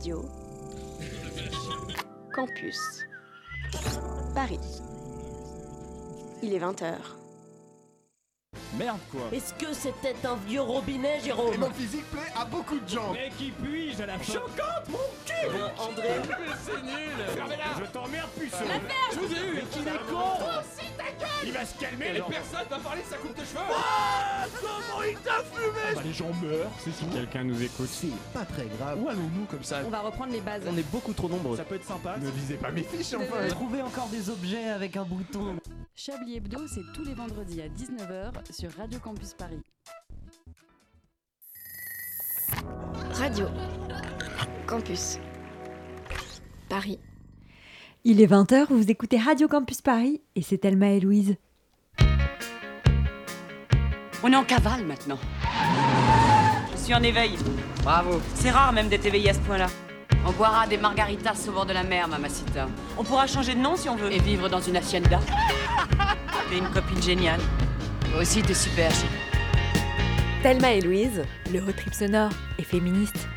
Radio. Campus. Paris. Il est 20h. Merde quoi. Est-ce que c'était un vieux robinet, Jérôme Et mon physique plaît à beaucoup de gens. Mais qui puis-je à la fin mon cul Bon, André, C'est nul. Je t'emmerde puceau Je vous ai eu Mais qu'il est con Il va se calmer Et les personnes personne va parler de sa coupe de cheveux Comment il t'a fumé Bah les gens meurent, c'est si quelqu'un nous écoute. C'est pas très grave. Où allons-nous comme ça? On va reprendre les bases. On est beaucoup trop nombreux. Ça peut être sympa. Ne lisez pas mes fiches enfin Trouver encore des objets avec un bouton. Chablis Hebdo, c'est tous les vendredis à 19h sur Radio Campus Paris. Radio Campus Paris. Il est 20h, vous écoutez Radio Campus Paris et c'est Thelma et Louise. On est en cavale maintenant. Je suis en éveil. Bravo. C'est rare même d'être éveillé à ce point-là. On boira des margaritas au bord de la mer, mamacita. On pourra changer de nom si on veut. Et vivre dans une hacienda. T'es une copine géniale. Toi aussi, t'es super. Thelma et Louise, le road trip sonore et féministe.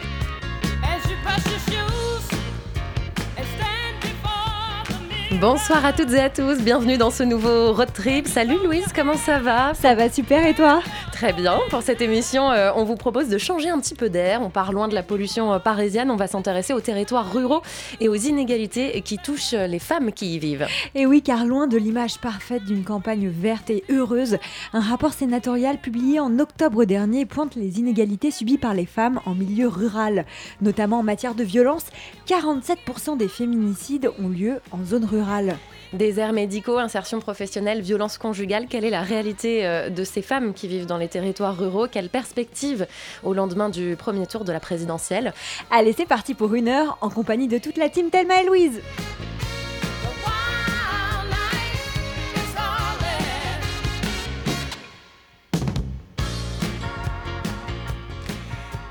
Bonsoir à toutes et à tous, bienvenue dans ce nouveau road trip. Salut Louise, comment ça va? Ça va super et toi? Très bien, pour cette émission, euh, on vous propose de changer un petit peu d'air. On part loin de la pollution euh, parisienne, on va s'intéresser aux territoires ruraux et aux inégalités qui touchent les femmes qui y vivent. Et oui, car loin de l'image parfaite d'une campagne verte et heureuse, un rapport sénatorial publié en octobre dernier pointe les inégalités subies par les femmes en milieu rural. Notamment en matière de violence, 47% des féminicides ont lieu en zone rurale. Déserts médicaux, insertion professionnelle, violence conjugale, quelle est la réalité euh, de ces femmes qui vivent dans les territoires ruraux? Quelle perspective au lendemain du premier tour de la présidentielle? Allez, c'est parti pour une heure en compagnie de toute la team Thelma et Louise.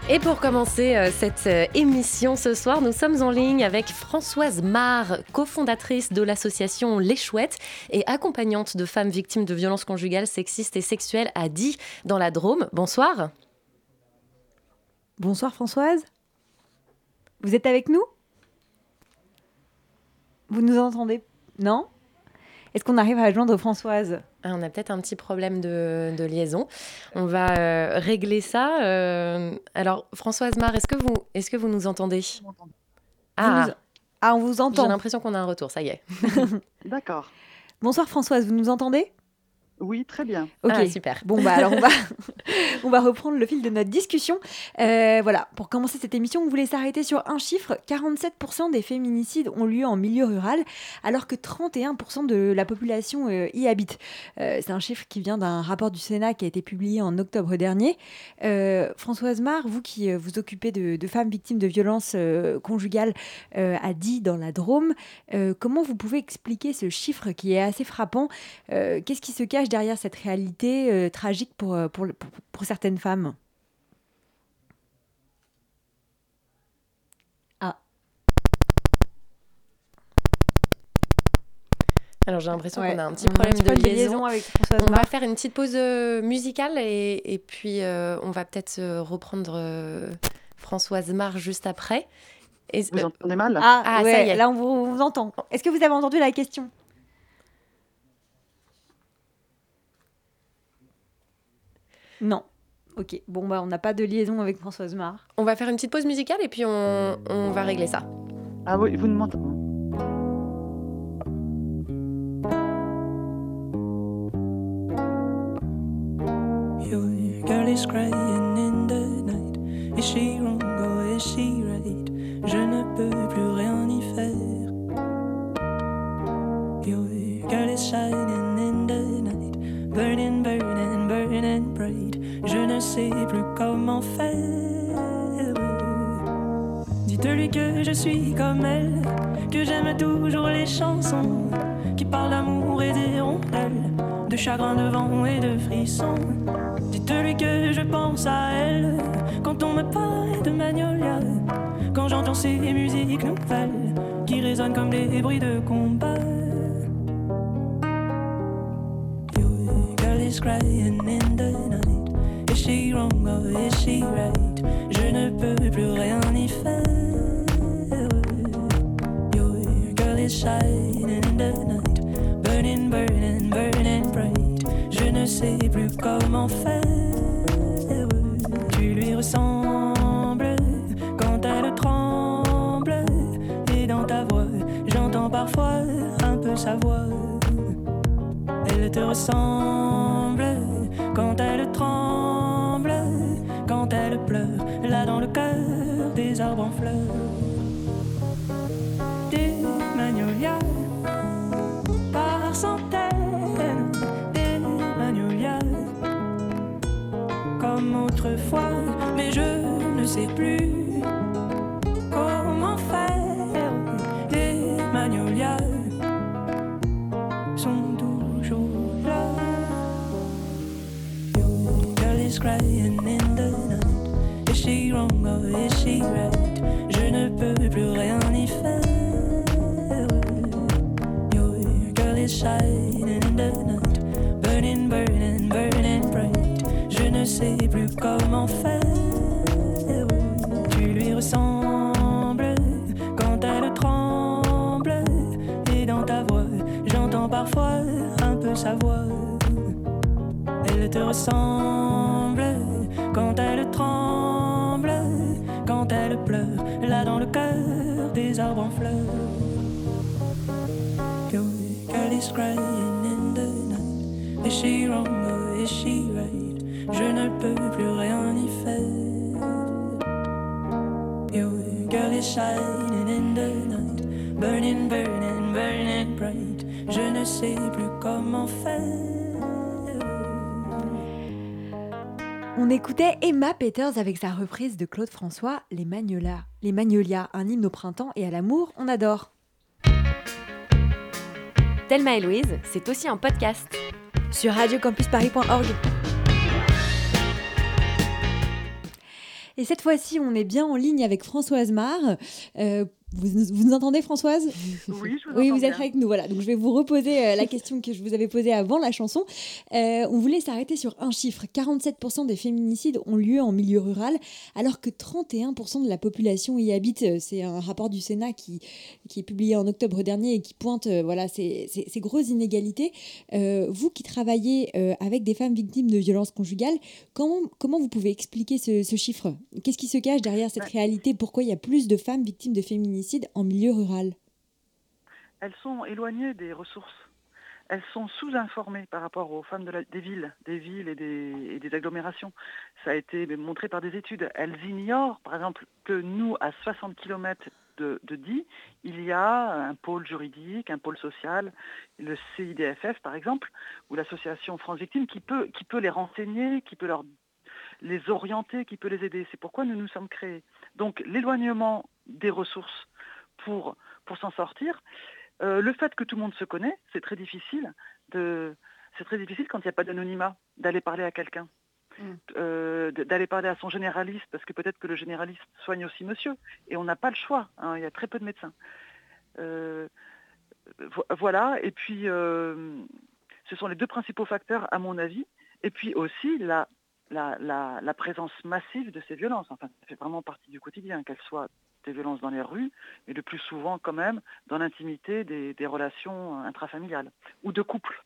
Et pour commencer euh, cette euh, émission ce soir, nous sommes en ligne avec Françoise Marr, cofondatrice de l'association Les Chouettes et accompagnante de femmes victimes de violences conjugales, sexistes et sexuelles à Die dans la Drôme. Bonsoir. Bonsoir Françoise. Vous êtes avec nous? Vous nous entendez? Non? Est-ce qu'on arrive à joindre Françoise? On a peut-être un petit problème de, de liaison. On va euh, régler ça. Euh, alors, Françoise Marr, est-ce que, vous, est que vous nous entendez? Vous Ah, nous- Ah, on vous j'ai entend. l'impression qu'on a un retour, ça y est. D'accord. Bonsoir Françoise, vous nous entendez? Oui, très bien. Ok, Ah, super. Bon, bah alors on va, on va reprendre le fil de notre discussion. Euh, voilà, pour commencer cette émission, on voulait s'arrêter sur un chiffre 47% des féminicides ont lieu en milieu rural, alors que 31% de la population euh, y habite. Euh, C'est un chiffre qui vient d'un rapport du Sénat qui a été publié en octobre dernier. Françoise Marr, vous qui vous occupez de, de femmes victimes de violences conjugales à Die dans la Drôme, comment vous pouvez expliquer ce chiffre qui est assez frappant? Qu'est-ce qui se cache derrière cette réalité euh, tragique pour, euh, pour, pour, pour certaines femmes Alors, j'ai l'impression Ouais, qu'on a un petit on problème de problème liaison. avec Françoise On va faire une petite pause euh, musicale et, et puis euh, on va peut-être reprendre euh, Françoise Marr juste après. Et- Vous euh, entendez mal? Ah, Ah, ça ouais, y est. là on vous, on vous entend. Est-ce que vous avez entendu la question? Non. Ok, bon bah on n'a pas de liaison avec Françoise Marr. on va faire une petite pause musicale et puis on, on va régler ça. Ah oui, vous ne m'entendez Your girl is crying in the night. Is she wrong or is she right? Je ne peux plus rien y faire. Sais plus comment faire. Dites-lui que je suis comme elle, que j'aime toujours les chansons qui parlent d'amour et des rondelles, de chagrin, de vent et de frissons. Dites-lui que je pense à elle quand on me parle de Magnolia, quand j'entends ces musiques nouvelles qui résonnent comme des bruits de combat. Your girl is crying in the night. She wrong or is she right? Je ne peux plus rien y faire. is shining in the night, burning, burning, burning bright. Je ne sais plus comment faire. Tu lui ressembles quand elle tremble. Et dans ta voix, j'entends parfois un peu sa voix. Elle te ressemble sais plus comment faire. Les magnolias sont toujours là. Your girl is crying in the night. Is she wrong or is she right? Je ne peux plus rien y faire. Your girl is shining in the night, burning, burning, burning bright. Je ne sais plus comment faire. Te ressemble quand elle tremble, quand elle pleure, là dans le cœur des arbres en fleurs. Your girl is crying in the night. Is she wrong or is she right? Je ne peux plus rien y faire. Your girl is shining in the night, burning, burning, burning bright. Je ne sais plus comment faire. On écoutait Emma Peters avec sa reprise de Claude François, Les Magnolias. Les Magnolias, un hymne au printemps et à l'amour, on adore. Thelma et Louise, c'est aussi un podcast. Sur radiocampusparis.org. Et cette fois-ci, on est bien en ligne avec Françoise Marre. Euh, vous, vous nous entendez, Françoise? Oui, je vous Oui, entends vous êtes bien. avec nous. Voilà. Donc, je vais vous reposer euh, la question que je vous avais posée avant la chanson. Euh, on voulait s'arrêter sur un chiffre. 47% des féminicides ont lieu en milieu rural, alors que 31% de la population y habite. Euh, C'est un rapport du Sénat qui, qui est publié en octobre dernier et qui pointe euh, voilà, ces, ces- ces grosses inégalités. Vous qui travaillez avec des femmes victimes de violences conjugales, comment, comment vous pouvez expliquer ce, ce chiffre? Qu'est-ce qui se cache derrière cette réalité? Pourquoi il y a plus de femmes victimes de féminicides? En milieu rural Elles sont éloignées des ressources. Elles sont sous-informées par rapport aux femmes des villes, des villes et des, agglomérations. Ça a été montré par des études. Elles ignorent, par exemple, que nous, à 60 km de, de Die, il y a un pôle juridique, un pôle social, le CIDFF par exemple, ou l'association France Victimes, qui peut, les renseigner, qui peut les orienter, qui peut les aider. C'est pourquoi nous nous sommes créés. Donc l'éloignement des ressources pour, pour s'en sortir, euh, le fait que tout le monde se connaît, c'est très difficile. De, c'est très difficile quand il n'y a pas d'anonymat d'aller parler à quelqu'un, euh, d- d'aller parler à son généraliste, parce que peut-être que le généraliste soigne aussi monsieur, et on n'a pas le choix. hein, il y a très peu de médecins. Euh, vo- voilà. Et puis euh, ce sont les deux principaux facteurs, à mon avis. Et puis aussi la la, la- la présence massive de ces violences. Enfin, ça fait vraiment partie du quotidien, qu'elles soient des violences dans les rues, mais le plus souvent quand même dans l'intimité des, des relations intrafamiliales ou de couples.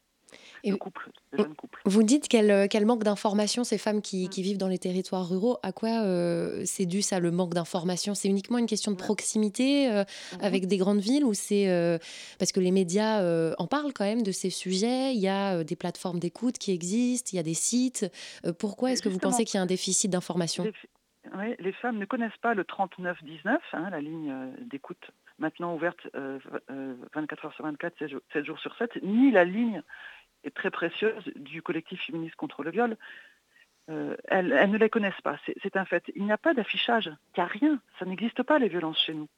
Et- de couples, de jeunes couples. Vous dites qu'elles qu'elles manquent d'informations, ces femmes qui, qui vivent dans les territoires ruraux. À quoi euh, c'est dû ça, le manque d'informations? C'est uniquement une question de proximité euh, avec des grandes villes ou c'est euh, parce que les médias euh, en parlent quand même de ces sujets Il y a euh, des plateformes d'écoute qui existent, il y a des sites. Euh, pourquoi est-ce que vous pensez qu'il y a un déficit d'information les femmes ne connaissent pas le 3919, hein, la ligne euh, d'écoute maintenant ouverte euh, v- euh, 24 heures sur 24, 7 jours, 7 jours sur 7, ni la ligne très précieuse du collectif féministe contre le viol. Euh, elles, ne les connaissent pas, c'est un fait. Il n'y a pas d'affichage, il n'y a rien, ça n'existe pas les violences chez nous.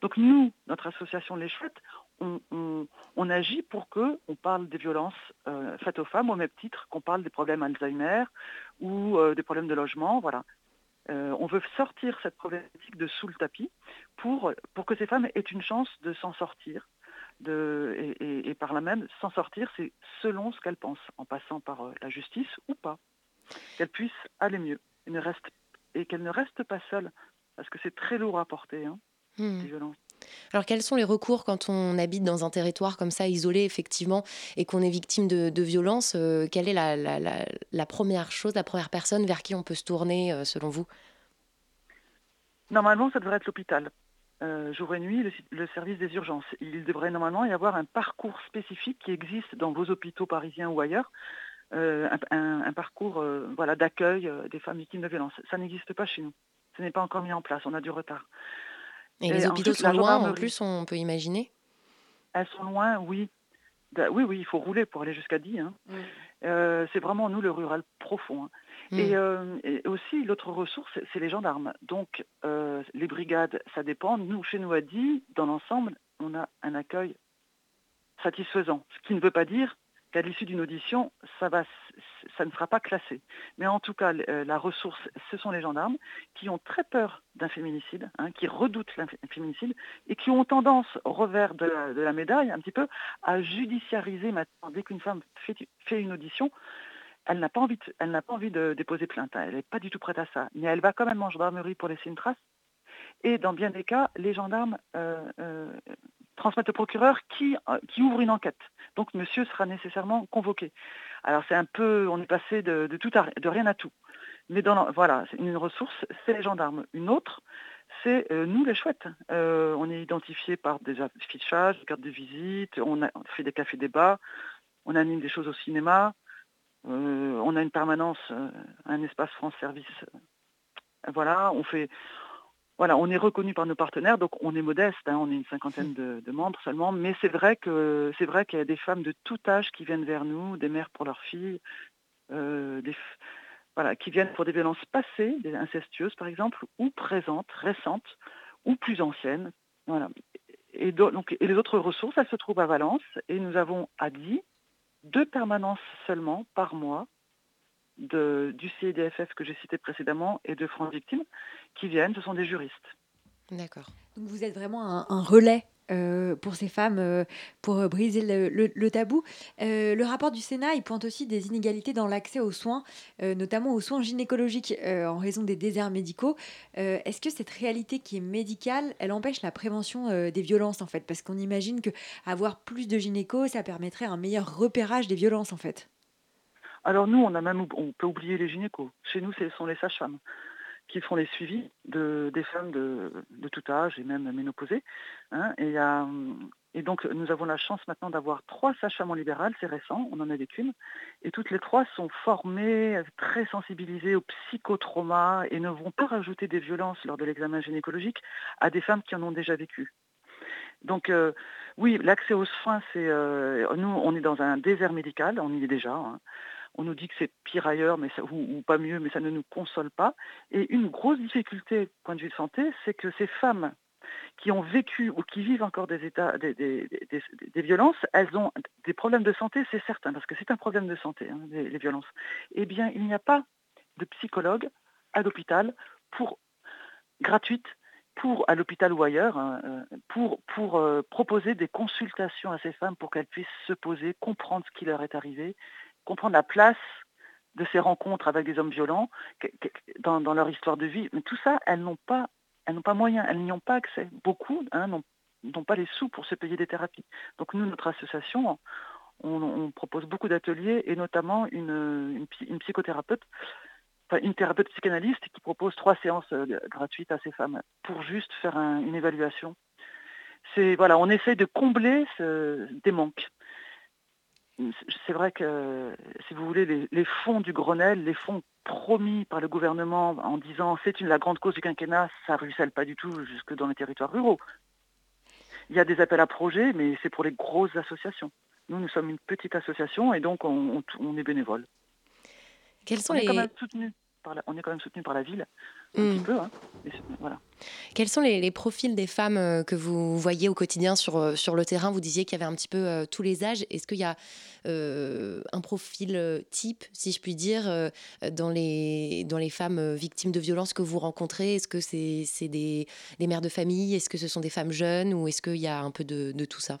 Donc nous, notre association Les Chouettes, on, agit pour que on parle des violences euh, faites aux femmes au même titre qu'on parle des problèmes Alzheimer ou euh, des problèmes de logement, voilà. Euh, on veut sortir cette problématique de sous le tapis pour, pour que ces femmes aient une chance de s'en sortir. De, et, et- et par là même, s'en sortir, c'est selon ce qu'elles pensent, en passant par euh, la justice ou pas. Qu'elles puissent aller mieux et, ne restent- et qu'elles ne restent pas seules, parce que c'est très lourd à porter, hein, Hmm. des violences. Alors quels sont les recours quand on habite dans un territoire comme ça, isolé effectivement, et qu'on est victime de, violences Quelle est la, première chose, la première personne vers qui on peut se tourner selon vous? Normalement, ça devrait être l'hôpital. Euh, jour et nuit, le, service des urgences. Il devrait normalement y avoir un parcours spécifique qui existe dans vos hôpitaux parisiens ou ailleurs, euh, un, parcours euh, voilà, d'accueil des femmes victimes de violences. Ça n'existe pas chez nous. Ce n'est pas encore mis en place, on a du retard. Et, les hôpitaux sont loin en plus, on peut imaginer Elles sont loin, oui. Oui, oui, il faut rouler pour aller jusqu'à 10. Hein. c'est vraiment, nous, le rural profond. Hein. Mm. Euh, et, aussi, l'autre ressource, c'est les gendarmes. Donc, euh, les brigades, ça dépend. Nous, chez nous, à dit, dans l'ensemble, on a un accueil satisfaisant. Ce qui ne veut pas dire qu'à l'issue d'une audition, ça, ne sera pas classé. Mais en tout cas, euh, la ressource, ce sont les gendarmes qui ont très peur d'un féminicide, hein, qui redoutent un féminicide et qui ont tendance, revers de la, médaille, un petit peu, à judiciariser maintenant. Dès qu'une femme fait une audition, elle n'a pas envie, de, elle n'a pas envie de déposer plainte. Hein. Elle n'est pas du tout prête à ça. Mais elle va quand même en gendarmerie pour laisser une trace. Et dans bien des cas, les gendarmes euh, euh, transmettent au procureur qui, euh, qui ouvre une enquête. Donc monsieur sera nécessairement convoqué. Alors c'est un peu, on est passé de, tout de rien à tout. Mais dans, voilà, une ressource, c'est les gendarmes. Une autre, c'est nous les chouettes. on est identifié par des affichages, des cartes de visite, on, fait des cafés-débats, on anime des choses au cinéma, euh, on a une permanence, euh, un espace France Service. Euh, voilà, on fait, voilà, on est reconnu par nos partenaires, donc on est modeste, hein, on est une cinquantaine de, membres seulement, mais c'est vrai que c'est vrai qu'il y a des femmes de tout âge qui viennent vers nous, des mères pour leurs filles, des, voilà, qui viennent pour des violences passées, des incestueuses par exemple, ou présentes, récentes, ou plus anciennes. Voilà. Et, donc, et les autres ressources, elles se trouvent à Valence, et nous avons à Die, deux permanences seulement par mois de, du CIDFF que j'ai cité précédemment et de France Victimes qui viennent, ce sont des juristes. D'accord. Donc vous êtes vraiment un relais euh, pour ces femmes, euh, pour euh, briser le, tabou. le rapport du Sénat, il pointe aussi des inégalités dans l'accès aux soins, notamment aux soins gynécologiques en raison des déserts médicaux. Est-ce que cette réalité qui est médicale, elle empêche la prévention des violences en fait? Parce qu'on imagine que avoir plus de gynéco, ça permettrait un meilleur repérage des violences en fait. Alors nous, on peut oublier les gynécos. Chez nous, ce sont les sages-femmes qui font les suivis de, des femmes de, tout âge et même ménopausées. Hein. et, et, donc nous avons la chance maintenant d'avoir trois sages-femmes libérales, c'est récent, on en a des qu'une, et toutes les trois sont formées, très sensibilisées au psychotrauma et ne vont pas rajouter des violences lors de l'examen gynécologique à des femmes qui en ont déjà vécu. Donc euh, oui, l'accès aux soins, c'est euh, nous, on est dans un désert médical, on y est déjà. Hein on nous dit que c'est pire ailleurs, mais ou, pas mieux, mais ça ne nous console pas. Et une grosse difficulté, point de vue de santé, c'est que ces femmes qui ont vécu ou qui vivent encore des états, des, violences, elles ont des problèmes de santé, c'est certain, parce que c'est un problème de santé, hein, les, violences. Eh bien, il n'y a pas de psychologue à l'hôpital pour gratuite pour à l'hôpital ou ailleurs, hein, euh, pour, pour euh, proposer des consultations à ces femmes pour qu'elles puissent se poser, comprendre ce qui leur est arrivé comprendre la place de ces rencontres avec des hommes violents dans, leur histoire de vie. Mais tout ça, elles n'ont pas, elles n'ont pas moyen, elles n'y ont pas accès. Beaucoup hein, n'ont pas les sous pour se payer des thérapies. Donc nous, notre association, on, propose beaucoup d'ateliers et notamment une, psychothérapeute, enfin une thérapeute psychanalyste qui propose trois séances euh, gratuites à ces femmes pour juste faire une évaluation. C'est voilà, on essaie de combler des manques c'est vrai que, si vous voulez, les, fonds du Grenelle, les fonds promis par le gouvernement en disant c'est une la grande cause du quinquennat, ça ne ruisselle pas du tout jusque dans les territoires ruraux. Il y a des appels à projets, mais c'est pour les grosses associations. Nous, nous sommes une petite association et donc on, est bénévole. Quels sont les... quand même soutenus on est quand même soutenu par la ville, un petit hmm. peu. Hein. voilà. Quels sont les, profils des femmes euh, que vous voyez au quotidien sur, euh, sur le terrain? Vous disiez qu'il y avait un petit peu euh, tous les âges. Est-ce qu'il y a un profil type, si je puis dire, dans, les, dans les femmes victimes de violences que vous rencontrez? Est-ce que c'est des, des, mères de famille? Est-ce que ce sont des femmes jeunes? Ou est-ce qu'il y a un peu de, de, tout ça?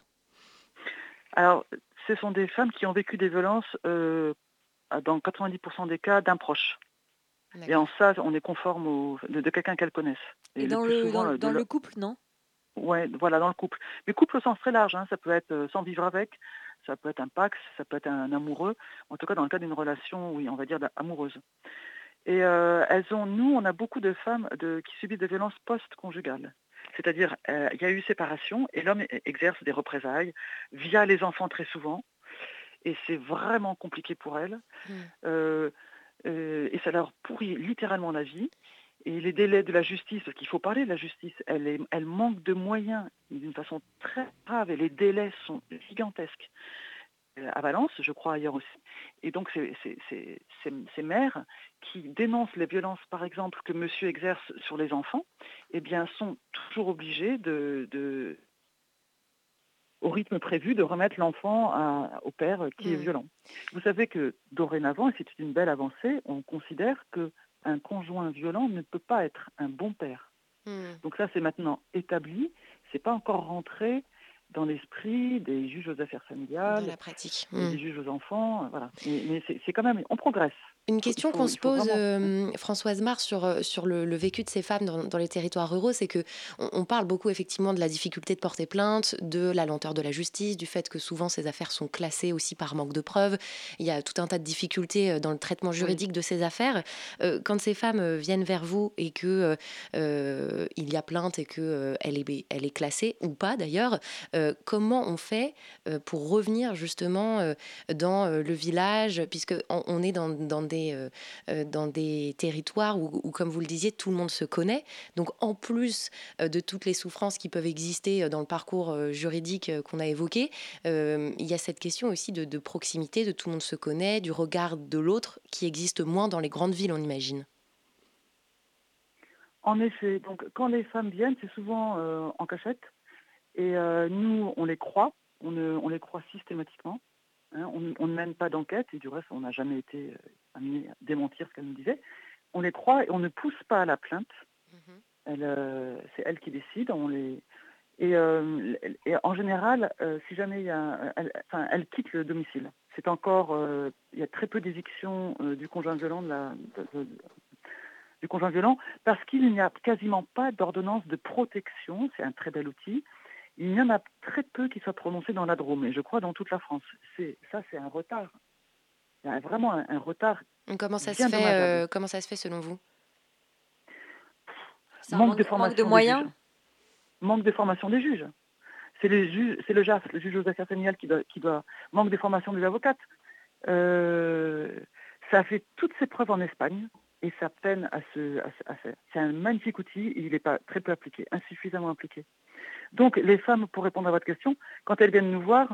Alors, ce sont des femmes qui ont vécu des violences dans 90% des cas d'un proche. Et en ça, on est conforme au, de, quelqu'un qu'elle connaisse. Et, dans, le, dans, le couple, non? Ouais, voilà, dans le couple. Mais couple au sens très large, hein, ça peut être euh, sans vivre avec, ça peut être un pax, ça peut être un, amoureux, en tout cas dans le cas d'une relation, oui, on va dire amoureuse. Et euh, elles ont, nous, on a beaucoup de femmes de, qui subissent des violences post-conjugales. C'est-à-dire, euh, il y a eu séparation et l'homme exerce des représailles via les enfants très souvent. Et c'est vraiment compliqué pour elles. Mmh. Et ça leur pourrit littéralement la vie. Et les délais de la justice, parce qu'il faut parler de la justice, elle, elle manque de moyens d'une façon très grave et les délais sont gigantesques. Euh, à Valence, je crois ailleurs aussi. Et donc ces mères qui dénoncent les violences, par exemple, que monsieur exerce sur les enfants, eh bien, sont toujours obligées de, au rythme prévu, de remettre l'enfant au père qui est mmh. violent. Vous savez que dorénavant, et c'est une belle avancée, on considère que un conjoint violent ne peut pas être un bon père. Hmm. Donc ça, c'est maintenant établi. C'est pas encore rentré dans l'esprit des juges aux affaires familiales, la pratique, des juges aux enfants, voilà. mais c'est quand même, on progresse. Une question qu'on se pose, euh, Françoise Mar, sur, euh, sur le, vécu de ces femmes dans, les territoires ruraux, c'est que on, parle beaucoup effectivement de la difficulté de porter plainte, de la lenteur de la justice, du fait que souvent ces affaires sont classées aussi par manque de preuves. Il y a tout un tas de difficultés euh, dans le traitement juridique de ces affaires. quand ces femmes viennent vers vous et que il y a plainte et que elle est, elle est classée ou pas d'ailleurs, comment on fait pour revenir justement dans le village, puisque on, est dans, dans des euh, euh, dans des territoires où, comme vous le disiez, tout le monde se connaît. Donc, en plus euh, de toutes les souffrances qui peuvent exister dans le parcours juridique qu'on a évoqué, il y a cette question aussi de, proximité, de tout le monde se connaît, du regard de l'autre qui existe moins dans les grandes villes, on imagine. En effet, donc quand les femmes viennent, c'est souvent en cachette. Et nous, on les croit, on, les croit systématiquement. Hein, on, ne mène pas d'enquête et du reste, on n'a jamais été euh, démentir ce qu'elle nous disait. On les croit et on ne pousse pas à la plainte. Mhm. Euh, c'est elle qui décide. On les... et, euh, en général, si jamais il y a, elle, elle, quitte le domicile. C'est encore, il y a très peu d'éviction du conjoint violent du conjoint violent parce qu'il n'y a quasiment pas d'ordonnance de protection. C'est un très bel outil il y en a très peu qui soient prononcés dans la Drôme, et je crois dans toute la France. C'est, ça, c'est un retard. Il y a vraiment un, retard. Comment ça, se fait, euh, comment ça se fait selon vous? Manque, de formation de moyens Manque de formation des juges. C'est, les juges, c'est le JAF, le juge aux affaires familiales, qui doit, qui doit manque de formation des avocates. Euh, ça a fait toutes ses preuves en Espagne et ça peine à se, à, faire. C'est un magnifique outil, il n'est pas très peu appliqué, insuffisamment appliqué. Donc les femmes, pour répondre à votre question, quand elles viennent nous voir,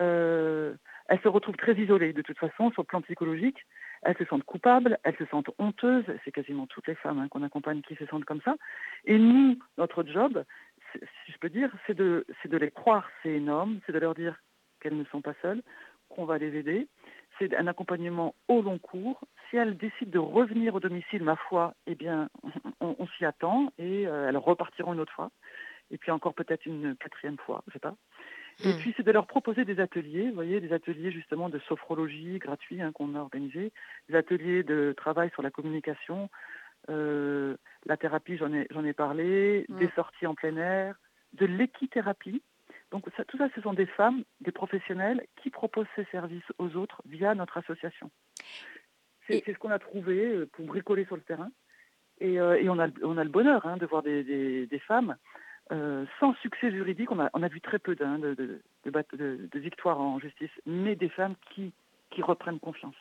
euh, elles se retrouvent très isolées de toute façon sur le plan psychologique. Elles se sentent coupables, elles se sentent honteuses. C'est quasiment toutes les femmes hein, qu'on accompagne qui se sentent comme ça. Et nous, notre job, si je peux dire, c'est de, les croire c'est énorme, c'est de leur dire qu'elles ne sont pas seules, qu'on va les aider. C'est un accompagnement au long cours. Si elles décident de revenir au domicile, ma foi, eh bien, on, s'y attend et euh, elles repartiront une autre fois et puis encore peut-être une quatrième fois, je sais pas. Et hmm. puis c'est de leur proposer des ateliers, vous voyez, des ateliers justement de sophrologie gratuits hein, qu'on a organisés, des ateliers de travail sur la communication, euh, la thérapie, j'en ai, parlé, hmm. des sorties en plein air, de l'équithérapie. Donc ça, tout ça, ce sont des femmes, des professionnels qui proposent ces services aux autres via notre association. C'est, ce qu'on a trouvé euh, pour bricoler sur le terrain. Et, euh, et on, a, on a le bonheur hein, de voir des, des, des femmes euh, sans succès juridique, on a, vu très peu de, de, victoires en justice, mais des femmes qui reprennent confiance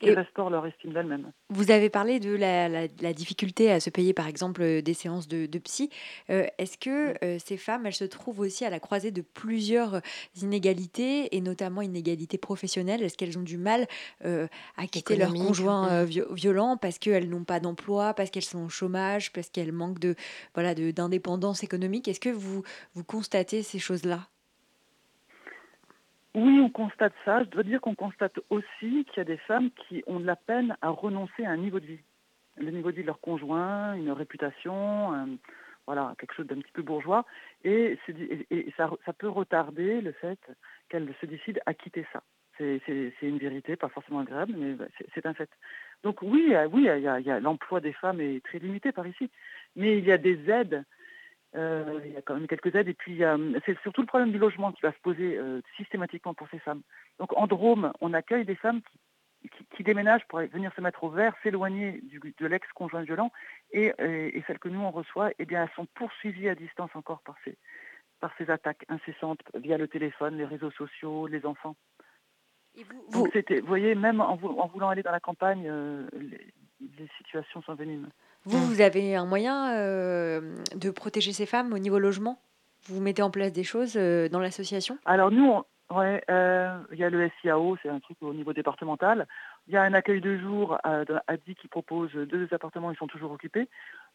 qui et restaurent leur estime d'elles-mêmes. Vous avez parlé de la, difficulté à se payer, par exemple, euh, des séances de, psy. Euh, est-ce que ces femmes, elles se trouvent aussi à la croisée de plusieurs inégalités, et notamment inégalités professionnelles? Est-ce qu'elles ont du mal à quitter leur conjoint violent parce qu'elles n'ont pas d'emploi, parce qu'elles sont au chômage, parce qu'elles manquent de voilà d'indépendance économique? Est-ce que vous, vous constatez ces choses-là? Oui, on constate ça. Je dois dire qu'on constate aussi qu'il y a des femmes qui ont de la peine à renoncer à un niveau de vie. Le niveau de vie de leur conjoint, une réputation, voilà, quelque chose d'un petit peu bourgeois. Et, ça, peut retarder le fait qu'elles se décident à quitter ça. C'est une vérité, pas forcément agréable, mais c'est un fait. Donc oui, oui, y a, l'emploi des femmes est très limité par ici, mais il y a des aides Euh, il y a quand même quelques aides. Et puis, c'est surtout le problème du logement qui va se poser euh, systématiquement pour ces femmes. Donc, en Drôme, on accueille des femmes qui, déménagent pour venir se mettre au vert, s'éloigner de l'ex-conjoint violent. Et, celles que nous, on reçoit, eh bien, elles sont poursuivies à distance encore par ces, par ces attaques incessantes via le téléphone, les réseaux sociaux, les enfants. vous, vous... voyez, même en, voulant aller dans la campagne, euh, les, situations sont venimes. Vous, vous avez un moyen euh, de protéger ces femmes au niveau logement? Vous mettez en place des choses euh, dans l'association? Alors nous, ouais, il y a le SIAO, c'est un truc au niveau départemental. Il y a un accueil de jour à, à qui propose deux appartements, ils sont toujours occupés.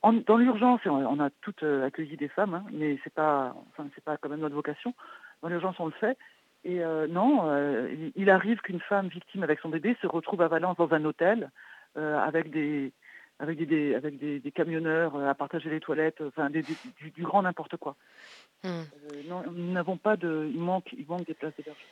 dans l'urgence, on a toutes accueilli des femmes, hein, mais c'est pas, enfin, c'est pas quand même notre vocation. Dans l'urgence, on le fait. Et euh, non, euh, il arrive qu'une femme victime avec son bébé se retrouve à Valence dans un hôtel euh, avec des avec des, avec des, camionneurs à partager les toilettes, enfin du, grand n'importe quoi. Hmm. non, nous n'avons pas de, il manque, il manque des places d'hébergement.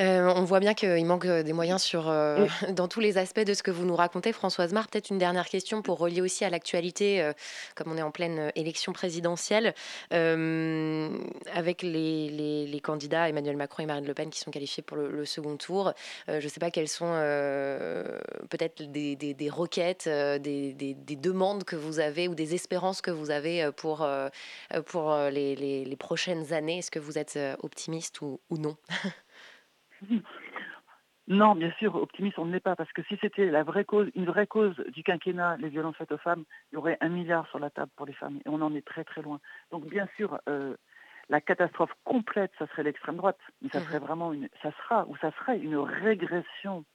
Euh, on voit bien qu'il manque euh, des moyens sur, euh, dans tous les aspects de ce que vous nous racontez. Françoise Mar, peut-être une dernière question pour relier aussi à l'actualité, comme on est en pleine élection présidentielle, avec les, candidats Emmanuel Macron et Marine Le Pen qui sont qualifiés pour le, second tour. je ne sais pas quelles sont peut-être des, requêtes, des, demandes que vous avez ou des espérances que vous avez pour, pour les, prochaines années. Est-ce que vous êtes optimiste ou, ou non? Non, bien sûr, optimiste, on ne l'est pas, parce que si c'était la vraie cause, une vraie cause du quinquennat, les violences faites aux femmes, il y aurait un milliard sur la table pour les femmes, et on en est très très loin. Donc bien sûr, euh, la catastrophe complète, ça serait l'extrême droite, mais ça serait vraiment une, ça sera ou ça serait une régression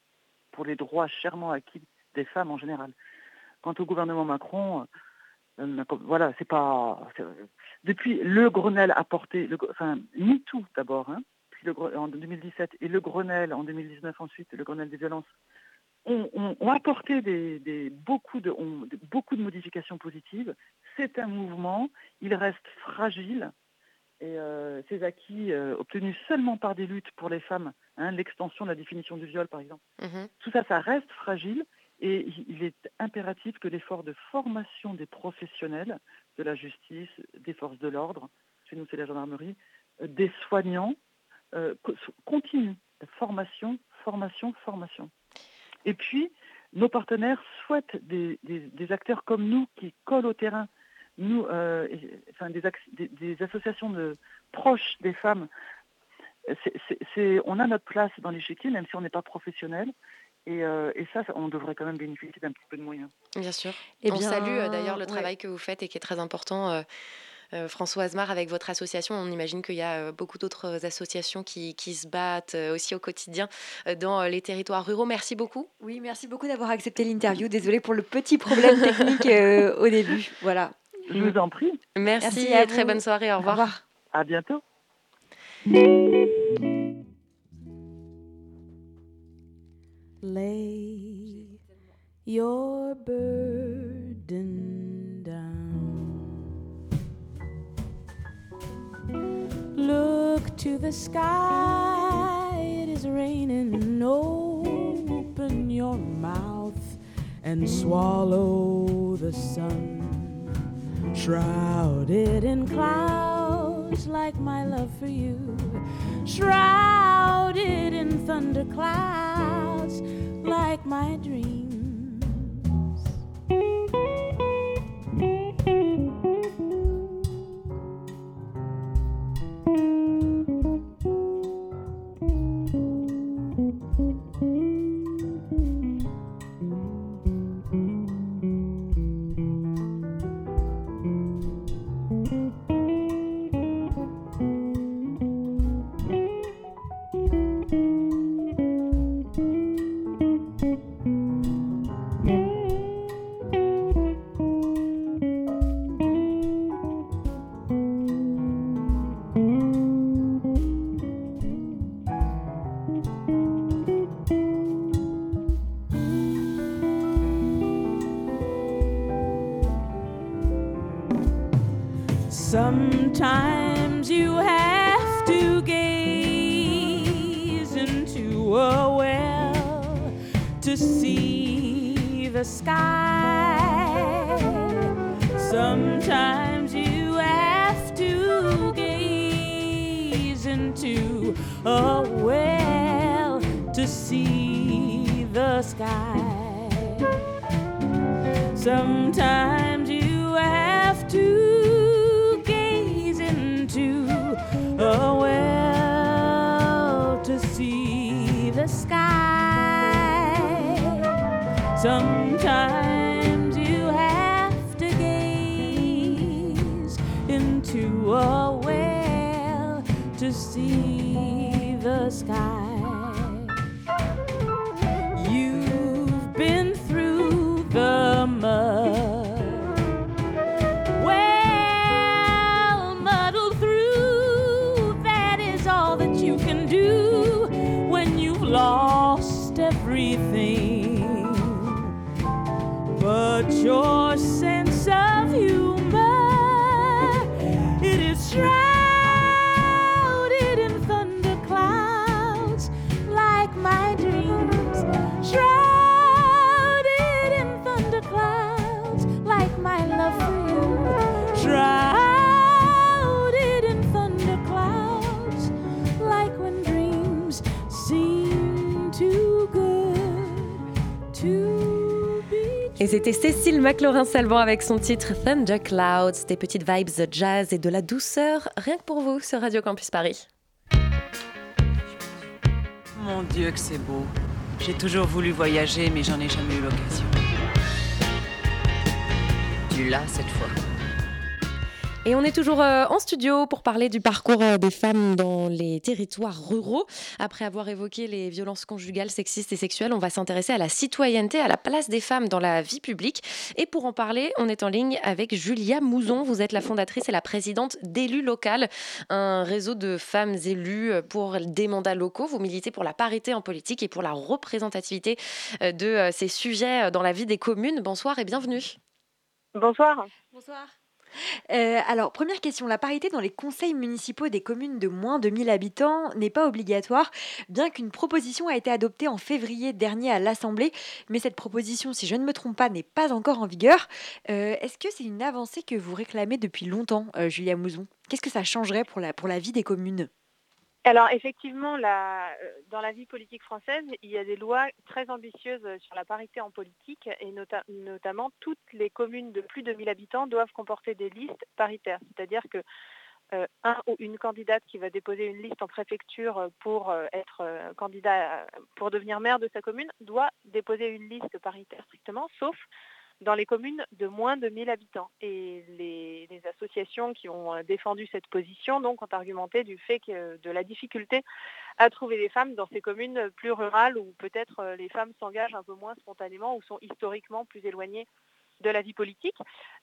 pour les droits chèrement acquis des femmes en général. Quant au gouvernement Macron, euh, voilà, c'est pas depuis le Grenelle apporté, le, enfin tout d'abord, hein, en 2017 et le Grenelle en 2019 ensuite, le Grenelle des violences, ont, apporté des, beaucoup, de, beaucoup de modifications positives. C'est un mouvement, il reste fragile. Et euh, ces acquis euh, obtenus seulement par des luttes pour les femmes, hein, l'extension de la définition du viol par exemple, mm-hmm. tout ça, ça reste fragile et il est impératif que l'effort de formation des professionnels de la justice, des forces de l'ordre, chez nous c'est la gendarmerie, euh, des soignants, euh, continue. Formation, formation, formation. Et puis, nos partenaires souhaitent des, acteurs comme nous qui collent au terrain, nous, euh, enfin, des, des, associations de, proches des femmes. on a notre place dans l'échiquier, même si on n'est pas professionnel. Et, euh, et, ça, on devrait quand même bénéficier d'un petit peu de moyens. Bien sûr. Et eh on salue d'ailleurs le travail que vous faites et qui est très important euh, Françoise Mar, avec votre association, on imagine qu'il y a euh, beaucoup d'autres associations qui, se battent euh, aussi au quotidien dans les territoires ruraux. Merci beaucoup. Oui, merci beaucoup d'avoir accepté l'interview. Désolée pour le petit problème technique au début. Voilà. Je vous en prie. Merci, et très bonne soirée. Au revoir. Au revoir. À bientôt. Lay your burden Look to the sky, it is raining. Open your mouth and swallow the sun. Shrouded in clouds like my love for you. Shrouded in thunder clouds like my dream. C'était Cécile McLaurin-Salvant avec son titre Thunder Clouds, des petites vibes jazz et de la douceur, rien que pour vous sur Radio Campus Paris. Mon Dieu, que c'est beau. J'ai toujours voulu voyager, mais j'en ai jamais eu l'occasion. Tu l'as cette fois. Et on est toujours euh, en studio pour parler du parcours euh, des femmes dans les territoires ruraux. Après avoir évoqué les violences conjugales, sexistes et sexuelles, on va s'intéresser à la citoyenneté, à la place des femmes dans la vie publique. Et pour en parler, on est en ligne avec Julia Mouzon. Vous êtes la fondatrice et la présidente d'Élus Local, un réseau de femmes élues pour des mandats locaux. Vous militez pour la parité en politique et pour la représentativité euh, de ces sujets dans la vie des communes. Bonsoir et bienvenue. Bonsoir. Bonsoir. Euh, alors, première question, la parité dans les conseils municipaux des communes de moins de 1000 habitants n'est pas obligatoire, bien qu'une proposition a été adoptée en février dernier à l'Assemblée, mais cette proposition, si je ne me trompe pas, n'est pas encore en vigueur. Euh, Est-ce que c'est une avancée que vous réclamez depuis longtemps, euh, Julia Mouzon? Qu'est-ce que ça changerait pour la, pour la vie des communes? Alors effectivement, euh, dans la vie politique française, il y a des lois très ambitieuses sur la parité en politique et nota- notamment toutes les communes de plus de 1000 habitants doivent comporter des listes paritaires. C'est-à-dire que euh, ou une candidate qui va déposer une liste en préfecture pour euh, être candidat pour devenir maire de sa commune doit déposer une liste paritaire strictement, sauf dans les communes de moins de 1000 habitants. Et les, associations qui ont euh, défendu cette position donc, ont argumenté du fait que de la difficulté à trouver des femmes dans ces communes plus rurales où peut-être euh, les femmes s'engagent un peu moins spontanément ou sont historiquement plus éloignées de la vie politique.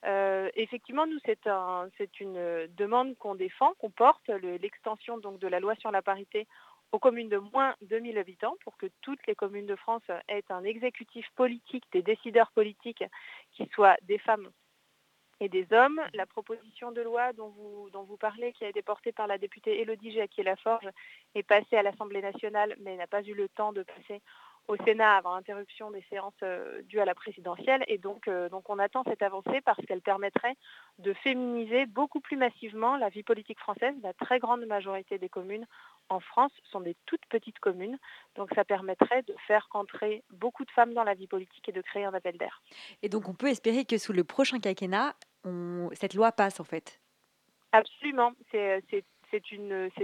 Euh, effectivement, nous, c'est un, c'est une demande qu'on défend, qu'on porte, le- l'extension donc de la loi sur la parité aux communes de moins de 1000 habitants pour que toutes les communes de France aient un exécutif politique, des décideurs politiques qui soient des femmes et des hommes. La proposition de loi dont vous, dont vous parlez, qui a été portée par la députée Élodie Jacquier-Laforge, est passée à l'Assemblée nationale, mais n'a pas eu le temps de passer au Sénat avant interruption des séances euh, dues à la présidentielle. Et donc, euh, donc on attend cette avancée parce qu'elle permettrait de féminiser beaucoup plus massivement la vie politique française. La très grande majorité des communes en France sont des toutes petites communes. Donc ça permettrait de faire entrer beaucoup de femmes dans la vie politique et de créer un appel d'air. Et donc, on peut espérer que sous le prochain quinquennat, on- cette loi passe en fait. Absolument, c'est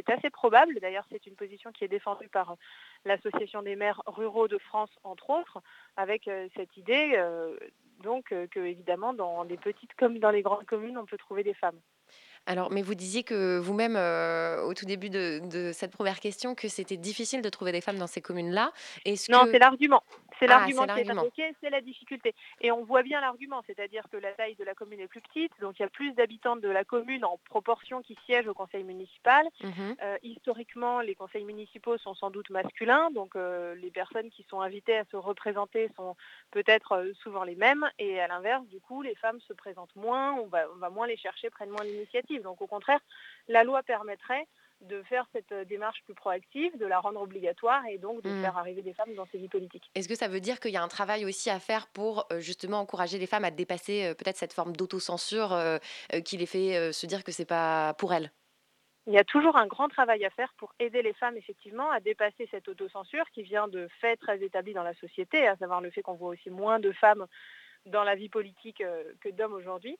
assez probable. D'ailleurs, c'est une position qui est défendue par l'Association des maires ruraux de France, entre autres, avec euh, cette idée, euh, donc, euh, que évidemment, dans les petites comme dans les grandes communes, on peut trouver des femmes. Alors, mais vous disiez que vous-même, euh, au tout début de, de cette première question, que c'était difficile de trouver des femmes dans ces communes-là. Non, que- c'est l'argument. C'est Ah, l'argument qui est invoqué, c'est la difficulté. Et on voit bien l'argument, c'est-à-dire que la taille de la commune est plus petite, donc il y a plus d'habitants de la commune en proportion qui siègent au conseil municipal. Mhm. Euh, historiquement, les conseils municipaux sont sans doute masculins, donc euh, les personnes qui sont invitées à se représenter sont peut-être souvent les mêmes. Et à l'inverse, du coup, les femmes se présentent moins, on va, on va moins les chercher, prennent moins l'initiative. Donc au contraire, la loi permettrait de faire cette euh, démarche plus proactive, de la rendre obligatoire et donc de Mm. faire arriver des femmes dans ces vies politiques. Est-ce que ça veut dire qu'il y a un travail aussi à faire pour euh, justement encourager les femmes à dépasser euh, peut-être cette forme d'autocensure qui les fait se dire que c'est pas pour elles? Il y a toujours un grand travail à faire pour aider les femmes effectivement à dépasser cette autocensure qui vient de faits très établis dans la société, à savoir le fait qu'on voit aussi moins de femmes dans la vie politique que d'hommes aujourd'hui.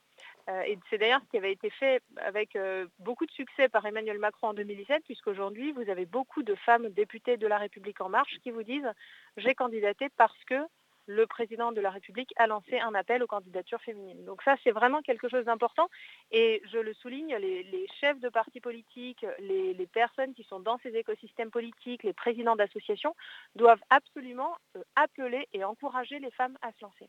et c'est d'ailleurs ce qui avait été fait avec beaucoup de succès par Emmanuel Macron en 2017, puisqu'aujourd'hui, vous avez beaucoup de femmes députées de la République en marche qui vous disent j'ai candidaté parce que le président de la République a lancé un appel aux candidatures féminines. Donc ça, c'est vraiment quelque chose d'important. Et je le souligne, les, chefs de partis politiques, les, personnes qui sont dans ces écosystèmes politiques, les présidents d'associations, doivent absolument euh, appeler et encourager les femmes à se lancer.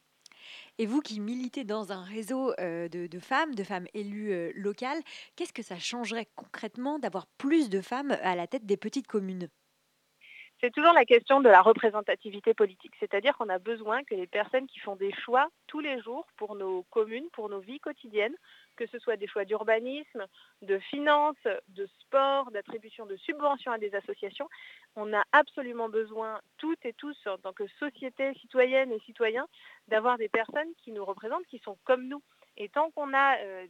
Et vous qui militez dans un réseau euh, de, femmes, de femmes élues euh, locales, qu'est-ce que ça changerait concrètement d'avoir plus de femmes à la tête des petites communes? C'est toujours la question de la représentativité politique. C'est-à-dire qu'on a besoin que les personnes qui font des choix tous les jours pour nos communes, pour nos vies quotidiennes, que ce soit des choix d'urbanisme, de finances, de sport, d'attribution de subventions à des associations, on a absolument besoin, toutes et tous, en tant que société citoyenne et citoyens, d'avoir des personnes qui nous représentent, qui sont comme nous. Et tant qu'on a euh,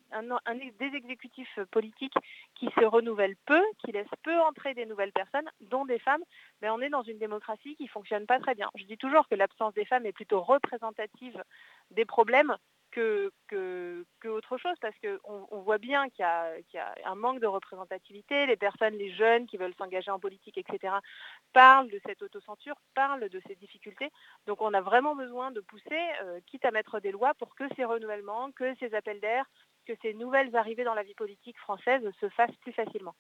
des exécutifs politiques qui se renouvellent peu, qui laissent peu entrer des nouvelles personnes, dont des femmes, ben on est dans une démocratie qui ne fonctionne pas très bien. Je dis toujours que l'absence des femmes est plutôt représentative des problèmes que, autre chose parce qu'on on voit bien qu'il y, y, a un manque de représentativité. Les personnes, les jeunes qui veulent s'engager en politique, etc., parlent de cette autocensure, parlent de ces difficultés. Donc on a vraiment besoin de pousser, euh, quitte à mettre des lois pour que ces renouvellements, que ces appels d'air, que ces nouvelles arrivées dans la vie politique française se fassent plus facilement.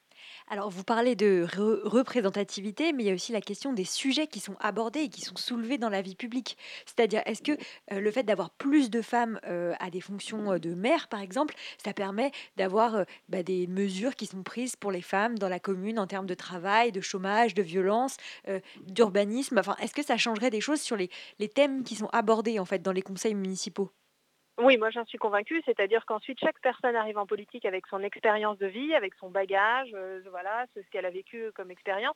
Alors, vous parlez de représentativité, mais il y a aussi la question des sujets qui sont abordés et qui sont soulevés dans la vie publique. C'est-à-dire, est-ce que euh, le fait d'avoir plus de femmes euh, à des fonctions euh, de maire, par exemple, ça permet d'avoir bah, des mesures qui sont prises pour les femmes dans la commune en termes de travail, de chômage, de violence, d'urbanisme? Enfin, est-ce que ça changerait des choses sur les, les thèmes qui sont abordés en fait dans les conseils municipaux? Oui, moi j'en suis convaincue, c'est-à-dire qu'ensuite chaque personne arrive en politique avec son expérience de vie, avec son bagage, euh, voilà, ce qu'elle a vécu comme expérience.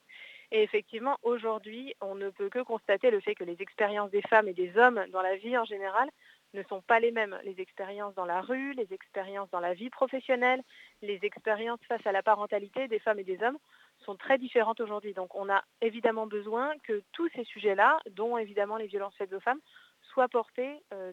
Et effectivement, aujourd'hui, on ne peut que constater le fait que les expériences des femmes et des hommes dans la vie en général ne sont pas les mêmes. Les expériences dans la rue, les expériences dans la vie professionnelle, les expériences face à la parentalité des femmes et des hommes sont très différentes aujourd'hui. Donc on a évidemment besoin que tous ces sujets-là, dont évidemment les violences faites aux femmes, soit portée euh,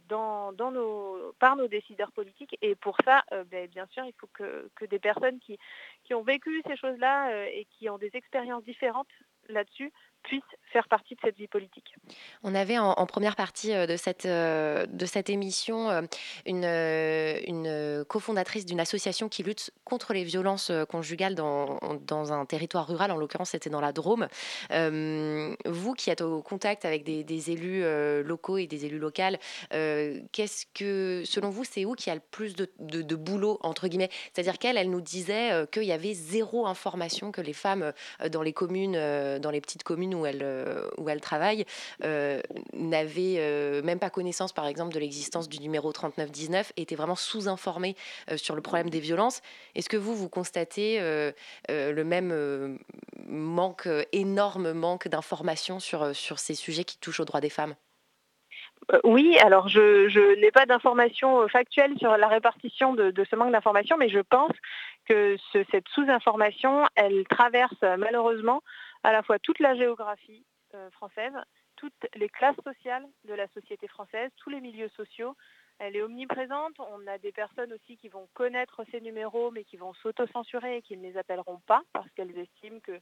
par nos décideurs politiques. Et pour ça, euh, ben, bien sûr, il faut que, des personnes qui, qui ont vécu ces choses-là euh, et qui ont des expériences différentes là-dessus puissent faire partie de cette vie politique. On avait en, première partie euh, de cette, euh, de cette émission euh, une, une cofondatrice d'une association qui lutte contre les violences conjugales dans, dans un territoire rural, en l'occurrence c'était dans la Drôme. vous qui êtes au contact avec des, élus locaux et des élus locales, qu'est-ce que, selon vous, c'est où qu'il y a le plus de, de, boulot, entre guillemets? C'est-à-dire qu'elle, elle nous disait qu'il y avait zéro information que les femmes dans les communes, dans les petites communes où elles euh, où elle travaille euh, n'avait euh, même pas connaissance, par exemple, de l'existence du numéro 3919, était vraiment sous-informée sur le problème des violences. Est-ce que vous, vous constatez le même manque, énorme manque d'informations sur, sur ces sujets qui touchent aux droits des femmes? Oui, alors je, n'ai pas d'informations factuelles sur la répartition de, ce manque d'informations, mais je pense que cette sous-information, elle traverse malheureusement à la fois toute la géographie euh, française, toutes les classes sociales de la société française, tous les milieux sociaux. Elle est omniprésente. On a des personnes aussi qui vont connaître ces numéros, mais qui vont s'auto-censurer et qui ne les appelleront pas parce qu'elles estiment que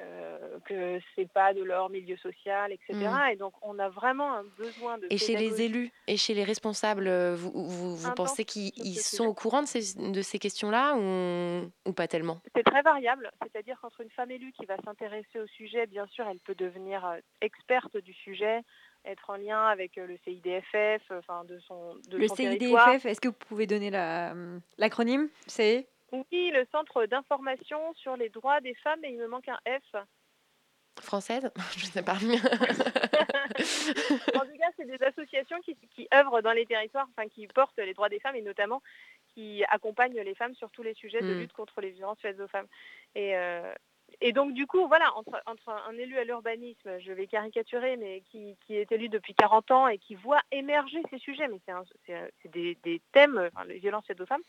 euh, que c'est pas de leur milieu social, etc. Mm. Et donc on a vraiment un besoin de. Et chez les élus et chez les responsables, euh, vous, vous, pensez qu'ils sont au courant de ces, de ces questions-là ou, ou, pas tellement? C'est très variable. C'est-à-dire qu'entre une femme élue qui va s'intéresser au sujet, bien sûr, elle peut devenir euh, experte du sujet être en lien avec le CIDFF, enfin de son de Le CIDFF, est-ce que vous pouvez donner l'acronyme? C'est oui, le Centre d'information sur les droits des femmes, et il me manque un F. Française? Je ne sais pas. en tout cas, c'est des associations qui, œuvrent dans les territoires, enfin qui portent les droits des femmes et notamment qui accompagnent les femmes sur tous les sujets de hmm. lutte contre les violences faites aux femmes. Et, euh, et donc, du coup, voilà, entre, entre un élu à l'urbanisme, je vais caricaturer, mais qui, est élu depuis 40 ans et qui voit émerger ces sujets, mais c'est des, des, thèmes, enfin, les violences faites aux femmes,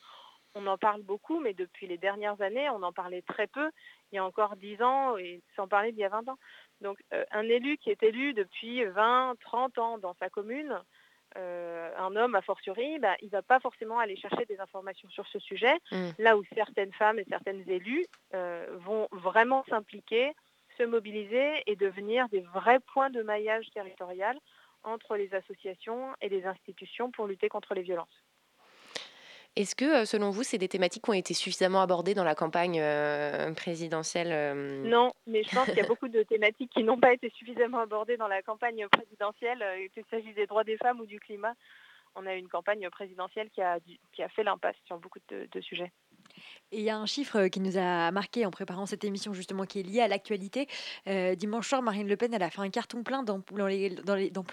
on en parle beaucoup, mais depuis les dernières années, on en parlait très peu, il y a encore 10 ans, et sans parler d'il y a 20 ans. Donc un élu qui est élu depuis 20, 30 ans dans sa commune, un homme a fortiori, bah, il ne va pas forcément aller chercher des informations sur ce sujet, Mm. là où certaines femmes et certaines élus vont vraiment s'impliquer, se mobiliser et devenir des vrais points de maillage territorial entre les associations et les institutions pour lutter contre les violences. Est-ce que, selon vous, c'est des thématiques qui ont été suffisamment abordées dans la campagne euh, présidentielle euh, Non, mais je pense qu'il y a beaucoup de thématiques qui n'ont pas été suffisamment abordées dans la campagne présidentielle, qu'il s'agisse des droits des femmes ou du climat. On a eu une campagne présidentielle qui a, dû- qui a fait l'impasse sur beaucoup de, de sujets. Et il y a un chiffre qui nous a marqué en préparant cette émission justement qui est lié à l'actualité. Euh, dimanche soir, Marine Le Pen, elle a fait un carton plein dans, plus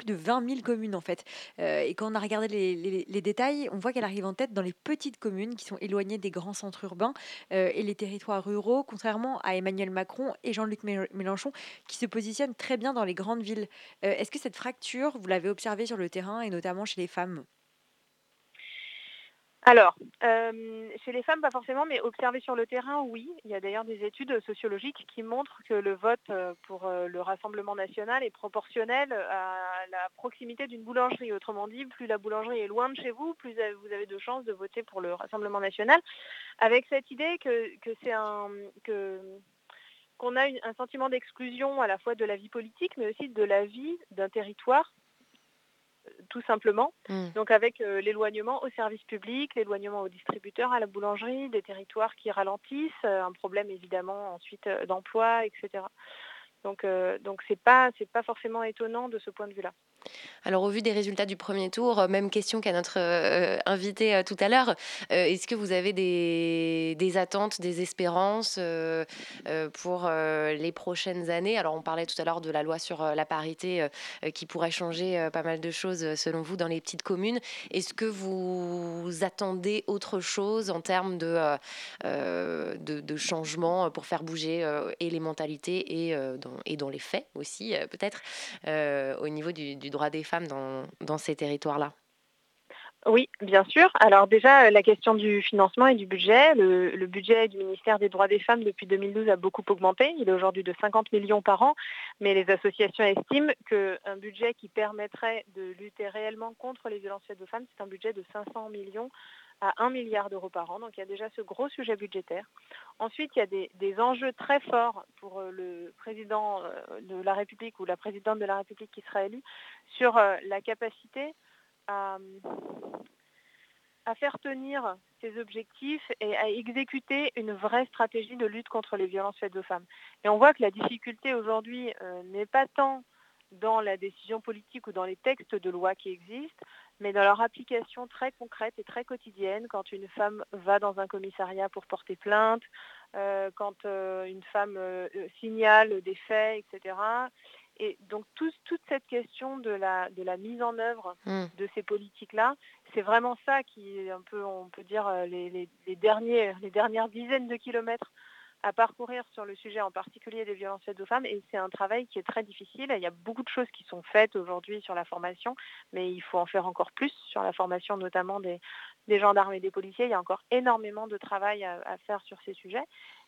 de 20 000 communes en fait. Euh, et quand on a regardé les, détails, on voit qu'elle arrive en tête dans les petites communes qui sont éloignées des grands centres urbains euh, et les territoires ruraux, contrairement à Emmanuel Macron et Jean-Luc Mé- Mélenchon qui se positionnent très bien dans les grandes villes. Euh, Est-ce que cette fracture, vous l'avez observée sur le terrain et notamment chez les femmes? Alors, euh, chez les femmes, pas forcément, mais observé sur le terrain, oui. Il y a d'ailleurs des études sociologiques qui montrent que le vote euh, pour euh, le Rassemblement national est proportionnel à la proximité d'une boulangerie. Autrement dit, plus la boulangerie est loin de chez vous, plus vous avez de chances de voter pour le Rassemblement national. Avec cette idée que, qu'on a un sentiment d'exclusion à la fois de la vie politique, mais aussi de la vie d'un territoire tout simplement. Mm. Donc avec euh, l'éloignement au service public, l'éloignement aux distributeurs, à la boulangerie, des territoires qui ralentissent, euh, un problème évidemment ensuite euh, d'emploi, etc. Donc donc c'est pas c'est pas forcément étonnant de ce point de vue-là. Alors, au vu des résultats du premier tour, euh, même question qu'à notre euh, invité euh, tout à l'heure, est-ce que vous avez des, attentes, des espérances pour les prochaines années? Alors, on parlait tout à l'heure de la loi sur la parité qui pourrait changer pas mal de choses, selon vous, dans les petites communes. Est-ce que vous attendez autre chose en termes de, de, changement pour faire bouger et les mentalités et, dans, et les faits aussi, peut-être, au niveau du droit des femmes dans, ces territoires-là? Oui, bien sûr. Alors déjà, euh, la question du financement et du budget. Le, le budget du ministère des droits des femmes depuis 2012 a beaucoup augmenté. Il est aujourd'hui de 50 millions par an, mais les associations estiment qu'un budget qui permettrait de lutter réellement contre les violences faites aux femmes, c'est un budget de 500 millions à 1 milliard d'euros par an. Donc il y a déjà ce gros sujet budgétaire. Ensuite, il y a des, enjeux très forts pour euh, le président euh, de la République ou la présidente de la République qui sera élue sur euh, la capacité à, faire tenir ses objectifs et à exécuter une vraie stratégie de lutte contre les violences faites aux femmes. Et on voit que la difficulté aujourd'hui n'est pas tant dans la décision politique ou dans les textes de loi qui existent, mais dans leur application très concrète et très quotidienne, quand une femme va dans un commissariat pour porter plainte, euh, quand euh, une femme euh, signale des faits, etc. Et donc tout- toute cette question de la, de la mise en œuvre Mm. de ces politiques-là, c'est vraiment ça qui est un peu, on peut dire, les, les- les derniers, les dernières dizaines de kilomètres à parcourir sur le sujet en particulier des violences faites aux femmes et c'est un travail qui est très difficile. Il y a beaucoup de choses qui sont faites aujourd'hui sur la formation, mais il faut en faire encore plus sur la formation notamment des, gendarmes et des policiers. Il y a encore énormément de travail à, à faire sur ces sujets.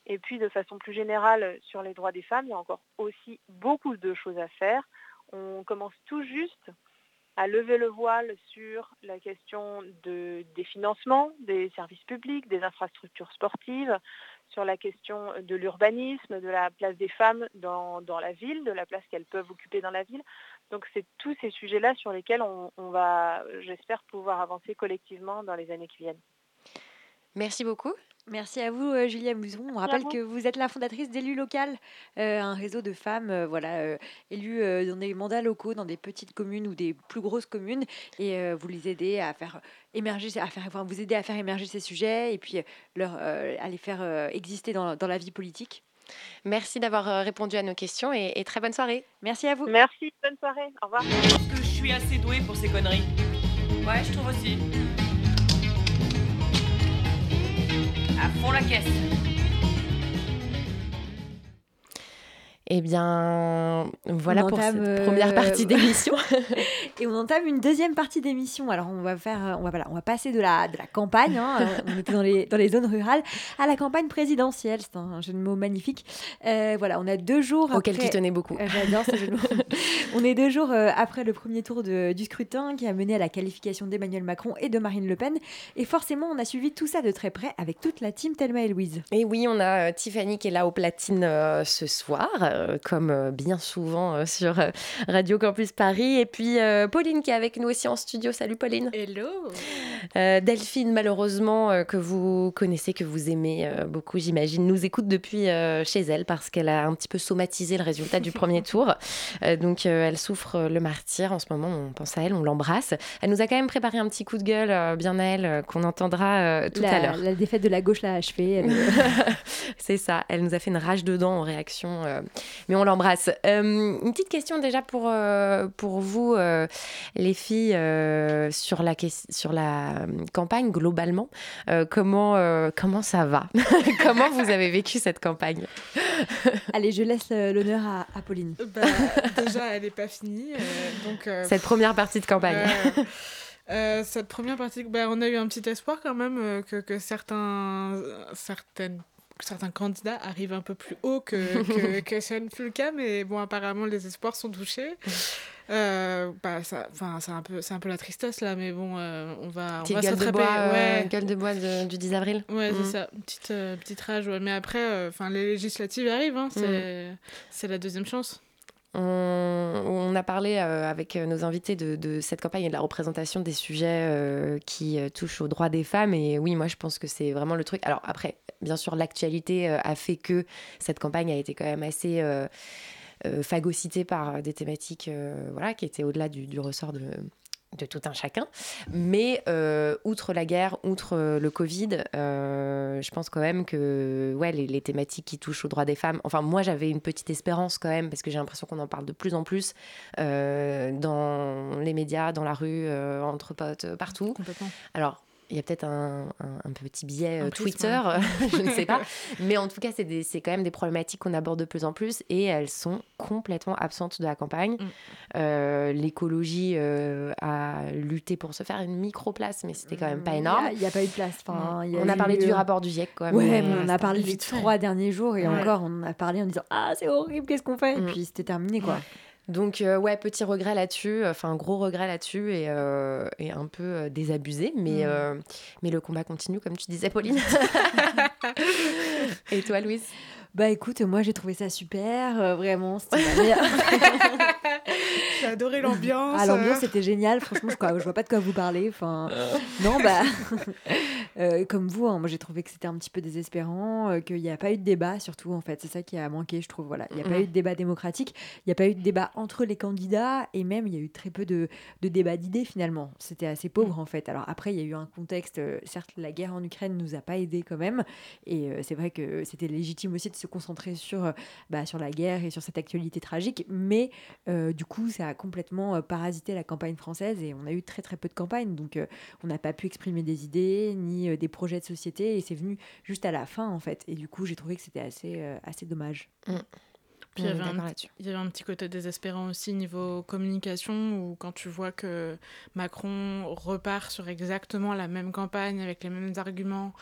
Et puis de façon plus générale sur les droits des femmes, il y a encore aussi beaucoup de choses à faire. On commence tout juste à lever le voile sur la question de- des financements des services publics, des infrastructures sportives, sur la question de l'urbanisme, de la place des femmes dans, dans la ville, de la place qu'elles peuvent occuper dans la ville. Donc c'est tous ces sujets-là sur lesquels on, on va, j'espère, pouvoir avancer collectivement dans les années qui viennent. Merci beaucoup. Merci à vous, euh, Julia Mouzon. On rappelle que vous êtes la fondatrice d'Élus Local, euh, un réseau de femmes euh, voilà, euh, élues euh, dans des mandats locaux, dans des petites communes ou des plus grosses communes. Et euh, vous les aidez à faire émerger, ces- à faire, enfin, vous aider à faire émerger ces sujets et puis leur, euh, à les faire euh, exister dans, dans la vie politique. Merci d'avoir répondu à nos questions et, et très bonne soirée. Merci à vous. Merci, bonne soirée, au revoir. Je pense que je suis assez douée pour ces conneries. Ouais, je trouve aussi. Fond la caisse. Eh bien, voilà On pour cette euh, première partie d'émission. Et on entame une deuxième partie d'émission. Alors on va faire, euh, on va voilà, on va passer de la de la campagne. hein, euh, on était dans les dans les zones rurales à la campagne présidentielle. C'est un jeu de mots magnifique. Euh, voilà, on a deux jours Auquel après. tu tenais beaucoup. Euh, J'adore ce jeu de mots. on est deux jours euh, après le premier tour de- du scrutin qui a mené à la qualification d'Emmanuel Macron et de Marine Le Pen. Et forcément, on a suivi tout ça de très près avec toute la team Thelma et Louise. Et oui, on a euh, Tiffany qui est là au platine euh, ce soir, euh, comme euh, bien souvent euh, sur Radio Campus Paris. Et puis Pauline qui est avec nous aussi en studio. Salut Pauline. Hello. Delphine, malheureusement, que vous connaissez, que vous aimez beaucoup, j'imagine, nous écoute depuis chez elle parce qu'elle a un petit peu somatisé le résultat du premier tour. Donc, elle souffre le martyr en ce moment. On pense à elle, on l'embrasse. Elle nous a quand même préparé un petit coup de gueule, bien à elle, qu'on entendra tout la, à l'heure. La défaite de la gauche l'a achevée. Elle- C'est ça, elle nous a fait une rage dedans en réaction, euh, mais on l'embrasse. Euh, une petite question déjà pour, euh, pour vous, euh, les filles, euh, sur, la, sur la campagne globalement. Euh, comment, euh, comment ça va? Comment vous avez vécu cette campagne? Allez, je laisse l'honneur à, à Pauline. Bah, déjà, elle n'est pas finie. euh, donc, euh, Cette première partie de campagne. euh, euh, cette première partie, bah, on a eu un petit espoir quand même euh, que, que certains, certaines, certains candidats arrivent un peu plus haut que, que, que ce ne fut le cas, mais bon, apparemment, les espoirs sont touchés. Euh, bah, ça, enfin, c'est un peu, c'est un peu la tristesse là, mais bon, euh, on va, on Petite va se gueule de rattraper. bois, euh, ouais. gueule de bois de- du 10 avril. Ouais, c'est ça, une petite, euh, petite rage. ouais. Mais après, enfin, les législatives arrivent, hein, c'est, c'est la deuxième chance. On, a parlé euh, avec nos invités de, cette campagne et de la représentation des sujets euh, qui euh, touchent aux droits des femmes. Et oui, moi, je pense que c'est vraiment le truc. Alors après, bien sûr, l'actualité euh, a fait que cette campagne a été quand même assez euh, euh, phagocytée par des thématiques euh, qui étaient au-delà du ressort de de tout un chacun. Mais euh, outre la guerre, outre euh, le Covid, euh, je pense quand même que ouais, les, les thématiques qui touchent aux droits des femmes, enfin moi j'avais une petite espérance quand même, parce que j'ai l'impression qu'on en parle de plus en plus euh, dans les médias, dans la rue, entre potes, partout. Complètement. Alors, il y a peut-être un, un- un petit biais euh, Twitter, ouais. je ne sais pas. Mais en tout cas, c'est quand même des problématiques qu'on aborde de plus en plus et elles sont complètement absentes de la campagne. Mm. Euh, L'écologie euh, a lutté pour se faire une micro-place, mais c'était quand même pas énorme. Il n'y a, pas eu de place. Enfin, On a eu, parlé du rapport du GIEC quand même. Ouais, mais- on a parlé fait. trois derniers jours et Ouais. encore, on en a parlé en disant Ah, c'est horrible, qu'est-ce qu'on fait Et Mm. puis c'était terminé, quoi. Donc, euh, ouais, petit regret là-dessus, enfin, un gros regret là-dessus et, euh, et un peu euh, désabusé, mais, Mm. euh, mais le combat continue, comme tu disais, Pauline. et toi, Louise? Bah écoute, moi j'ai trouvé ça super, euh, vraiment, c'était. J'ai adoré l'ambiance. Ah, l'ambiance c'était génial, franchement, je, quoi, je vois pas de quoi vous parler. Enfin, non, bah, euh, comme vous, hein, moi j'ai trouvé que c'était un petit peu désespérant, euh, qu'il n'y a pas eu de débat, surtout en fait, c'est ça qui a manqué, je trouve. Voilà, il n'y a pas eu de débat démocratique, il n'y a pas eu de débat entre les candidats, et même il y a eu très peu de, de débats d'idées finalement. C'était assez pauvre en fait. Alors après, il y a eu un contexte, euh, certes, la guerre en Ukraine nous a pas aidé quand même, et euh, c'est vrai que c'était légitime aussi de se concentrer sur, euh, bah, sur la guerre et sur cette actualité tragique, mais euh, du coup, ça a complètement euh, parasité la campagne française et on a eu très très peu de campagnes, donc euh, on n'a pas pu exprimer des idées ni euh, des projets de société et c'est venu juste à la fin en fait. Et du coup, j'ai trouvé que c'était assez, euh, assez dommage. Puis il y, On est avait un, d'accord petit- là-dessus. il y avait un petit côté désespérant aussi niveau communication, où quand tu vois que Macron repart sur exactement la même campagne avec les mêmes arguments,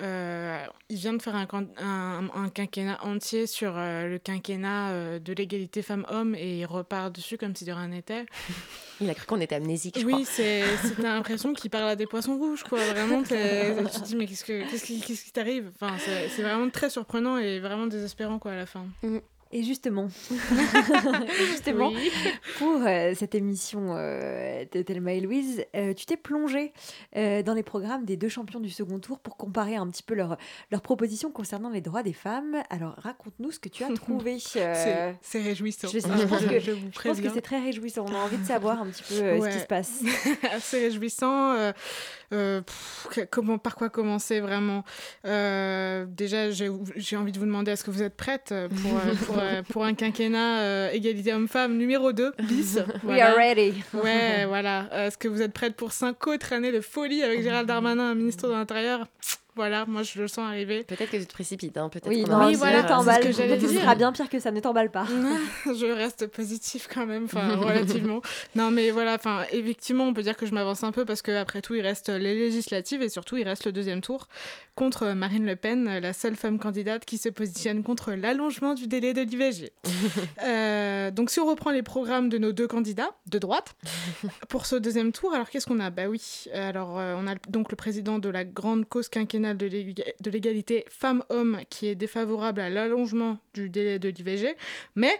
euh, il vient de faire un, can- un- un quinquennat entier sur euh, le quinquennat euh, de l'égalité femmes-hommes et il repart dessus comme si de rien n'était. Il a cru qu'on était amnésique, je Oui, c'est l'impression qu'il parle à des poissons rouges, quoi. Vraiment, tu te dis, mais qu'est-ce que- qu'est-ce qui t'arrive? Enfin, c'est vraiment très surprenant et vraiment désespérant, quoi, à la fin. Et justement, justement Oui. pour euh, cette émission euh, de Thelma et Louise, euh, tu t'es plongée euh, dans les programmes des deux champions du second tour pour comparer un petit peu leurs leurs propositions concernant les droits des femmes. Alors raconte-nous ce que tu as trouvé. euh, C'est- C'est réjouissant. je, je pense que, je vous je pense que préviens. c'est très réjouissant. On a envie de savoir un petit peu euh, ce qui se passe. assez réjouissant. euh, euh, pff, comment, par quoi commencer vraiment? Euh, Déjà, j'ai envie de vous demander est-ce que vous êtes prête pour, pour, euh, pour un quinquennat euh, égalité homme-femme numéro 2 bis We are ready. Ouais, voilà. Est-ce que vous êtes prête pour cinq autres années de folie avec Gérald Darmanin, ministre de l'Intérieur? Voilà, moi je le sens arriver. Peut-être que tu te précipites, hein, peut-être. Oui, non, oui, voilà, t'emballes. ce que j'allais dire. sera bien pire que ça, ne t'emballe pas. je reste positif quand même, enfin relativement. Non mais voilà, enfin effectivement on peut dire que je m'avance un peu parce qu'après tout il reste les législatives et surtout il reste le deuxième tour contre Marine Le Pen, la seule femme candidate qui se positionne contre l'allongement du délai de l'IVG. Euh, donc si on reprend les programmes de nos deux candidats de droite pour ce deuxième tour, alors qu'est-ce qu'on a? Bah oui, alors euh, on a donc le président de la grande cause quinquennale de l'éga- de l'égalité femmes-hommes qui est défavorable à l'allongement du délai de l'IVG, mais,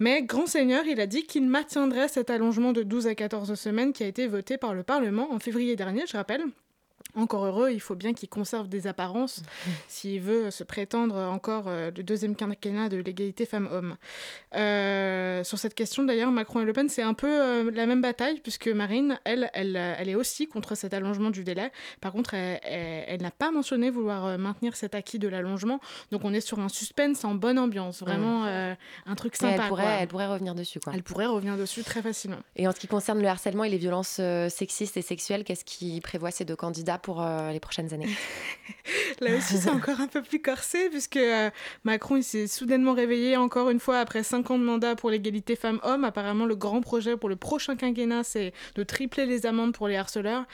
mais grand seigneur, il a dit qu'il maintiendrait cet allongement de 12 à 14 semaines qui a été voté par le Parlement en février dernier, je rappelle. Encore heureux, il faut bien qu'il conserve des apparences s'il veut se prétendre encore euh, le deuxième quinquennat de l'égalité femmes-hommes. Euh, sur cette question, d'ailleurs, Macron et Le Pen, c'est un peu euh, la même bataille, puisque Marine, elle, elle, elle est aussi contre cet allongement du délai. Par contre, elle, elle- elle n'a pas mentionné vouloir maintenir cet acquis de l'allongement. Donc, on est sur un suspense en bonne ambiance, vraiment euh, un truc sympa. elle, pourrait, quoi. elle pourrait revenir dessus, quoi. Elle pourrait revenir dessus très facilement. Et en ce qui concerne le harcèlement et les violences sexistes et sexuelles, qu'est-ce qui prévoit ces deux candidats pour euh, les prochaines années Là aussi, c'est encore un peu plus corsé, puisque euh, Macron il s'est soudainement réveillé encore une fois après cinq ans de mandat pour l'égalité femmes-hommes. Apparemment, le grand projet pour le prochain quinquennat, c'est de tripler les amendes pour les harceleurs.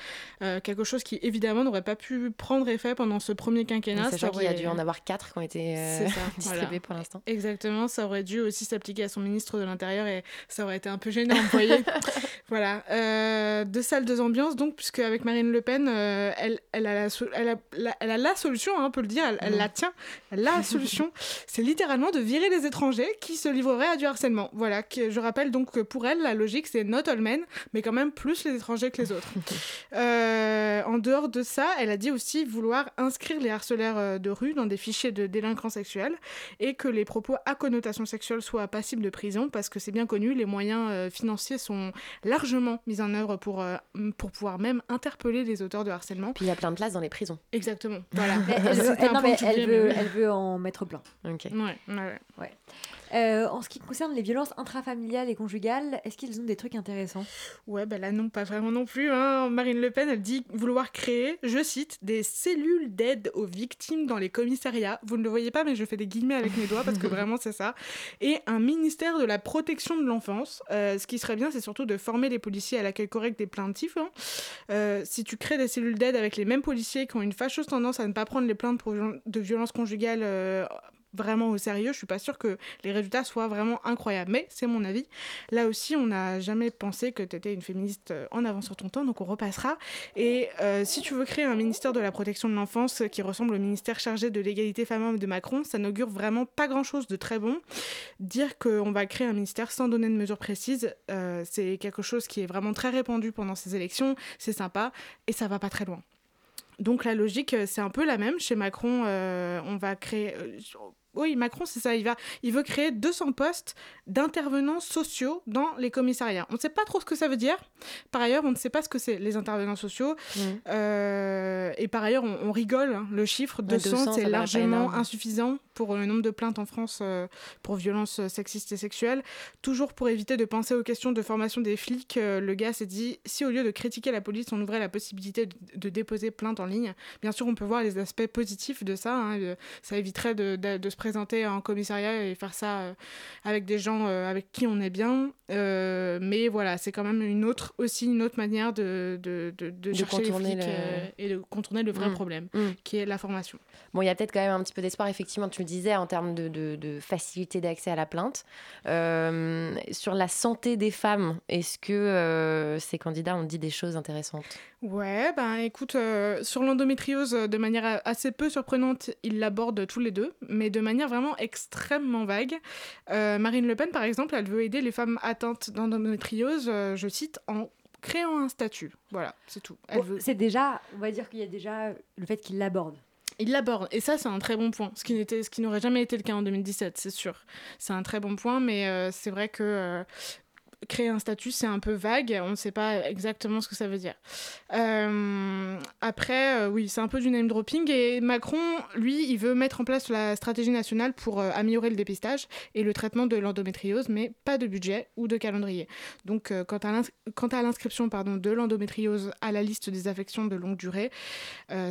Euh, quelque chose qui, évidemment, n'aurait pas pu prendre effet pendant ce premier quinquennat. Sachant Ça qu'il y a aurait- dû en avoir quatre qui ont été distribués voilà. pour l'instant. Exactement, ça aurait dû aussi s'appliquer à son ministre de l'Intérieur et ça aurait été un peu gênant, vous voyez. voilà, deux salles, deux ambiances, donc, puisque avec Marine Le Pen, elle, elle, a la, so- elle, a, la, elle a la solution, hein, on peut le dire, elle, elle Mm. la tient, elle a la solution, c'est littéralement de virer les étrangers qui se livreraient à du harcèlement. Voilà, que, je rappelle donc que pour elle, la logique, c'est not all men, mais quand même plus les étrangers que les autres. Euh, en dehors de ça, elle a dit aussi vouloir inscrire les harceleurs euh, de rue dans des fichiers de délinquants sexuels et que les propos à connotation sexuelle soient passibles de prison parce que c'est bien connu, les moyens euh, financiers sont largement mis en œuvre pour, euh, pour pouvoir même interpeller les auteurs de harcèlement. Puis il y a plein de places dans les prisons. Exactement, voilà. Elle, veut, non, mais elle veut, elle veut en mettre plein. Ok. Ouais, ouais, ouais. Euh, en ce qui concerne les violences intrafamiliales et conjugales, est-ce qu'ils ont des trucs intéressants? Ouais, bah là non, pas vraiment non plus. hein. Marine Le Pen, elle dit vouloir créer, je cite, des cellules d'aide aux victimes dans les commissariats. Vous ne le voyez pas, mais je fais des guillemets avec mes doigts parce que vraiment c'est ça. Et un ministère de la protection de l'enfance. Euh, ce qui serait bien, c'est surtout de former les policiers à l'accueil correct des plaintifs. hein. Euh, si tu crées des cellules d'aide avec les mêmes policiers qui ont une fâcheuse tendance à ne pas prendre les plaintes pour de violences conjugales vraiment au sérieux, je suis pas sûre que les résultats soient vraiment incroyables. Mais c'est mon avis. Là aussi, on n'a jamais pensé que tu étais une féministe euh, en avance sur ton temps, donc on repassera. Et euh, si tu veux créer un ministère de la protection de l'enfance qui ressemble au ministère chargé de l'égalité femmes-hommes de Macron, ça n'augure vraiment pas grand-chose de très bon. Dire qu'on va créer un ministère sans donner de mesures précises, euh, c'est quelque chose qui est vraiment très répandu pendant ces élections, c'est sympa, et ça va pas très loin. Donc la logique, euh, c'est un peu la même. Chez Macron, euh, on va créer... oui, Macron, c'est ça. Il, va, il veut créer 200 postes d'intervenants sociaux dans les commissariats. On ne sait pas trop ce que ça veut dire. Par ailleurs, on ne sait pas ce que c'est, les intervenants sociaux. Euh, et par ailleurs, on, on rigole. hein. Le chiffre Ouais, 200, 200, ça c'est largement insuffisant pour le nombre de plaintes en France euh, pour violences sexistes et sexuelles. Toujours pour éviter de penser aux questions de formation des flics, euh, le gars s'est dit si au lieu de critiquer la police, on ouvrait la possibilité de, de déposer plainte en ligne, bien sûr, on peut voir les aspects positifs de ça. hein. Ça éviterait de, de- de se présenter en commissariat et faire ça euh, avec des gens euh, avec qui on est bien. Euh, mais voilà, c'est quand même une autre, aussi une autre manière de, de, de, de De chercher les contourner flics le- et de contourner le vrai Mm. problème, Mm. qui est la formation. Bon, il y a peut-être quand même un petit peu d'espoir, effectivement, tu le disais, en termes de, facilité d'accès à la plainte. Euh, sur la santé des femmes, est-ce que euh, ces candidats ont dit des choses intéressantes? Ouais, ben écoute, euh, sur l'endométriose, de manière assez peu surprenante, ils l'abordent tous les deux, mais de manière vraiment extrêmement vague. Euh, Marine Le Pen, par exemple, elle veut aider les femmes atteintes d'endométriose, euh, je cite, en créant un statut. Voilà, c'est tout. Elle Bon, veut... C'est déjà, on va dire qu'il y a déjà le fait qu'il l'aborde. Il l'aborde, et ça c'est un très bon point, ce qui, n'était, ce qui n'aurait jamais été le cas en 2017, c'est sûr. C'est un très bon point, mais euh, c'est vrai que... créer un statut, c'est un peu vague. On ne sait pas exactement ce que ça veut dire. Euh, après, euh, oui, c'est un peu du name dropping. Et Macron, lui, il veut mettre en place la stratégie nationale pour euh, améliorer le dépistage et le traitement de l'endométriose, mais pas de budget ou de calendrier. Donc, quant à l'inscription de l'endométriose à la liste des affections de longue durée,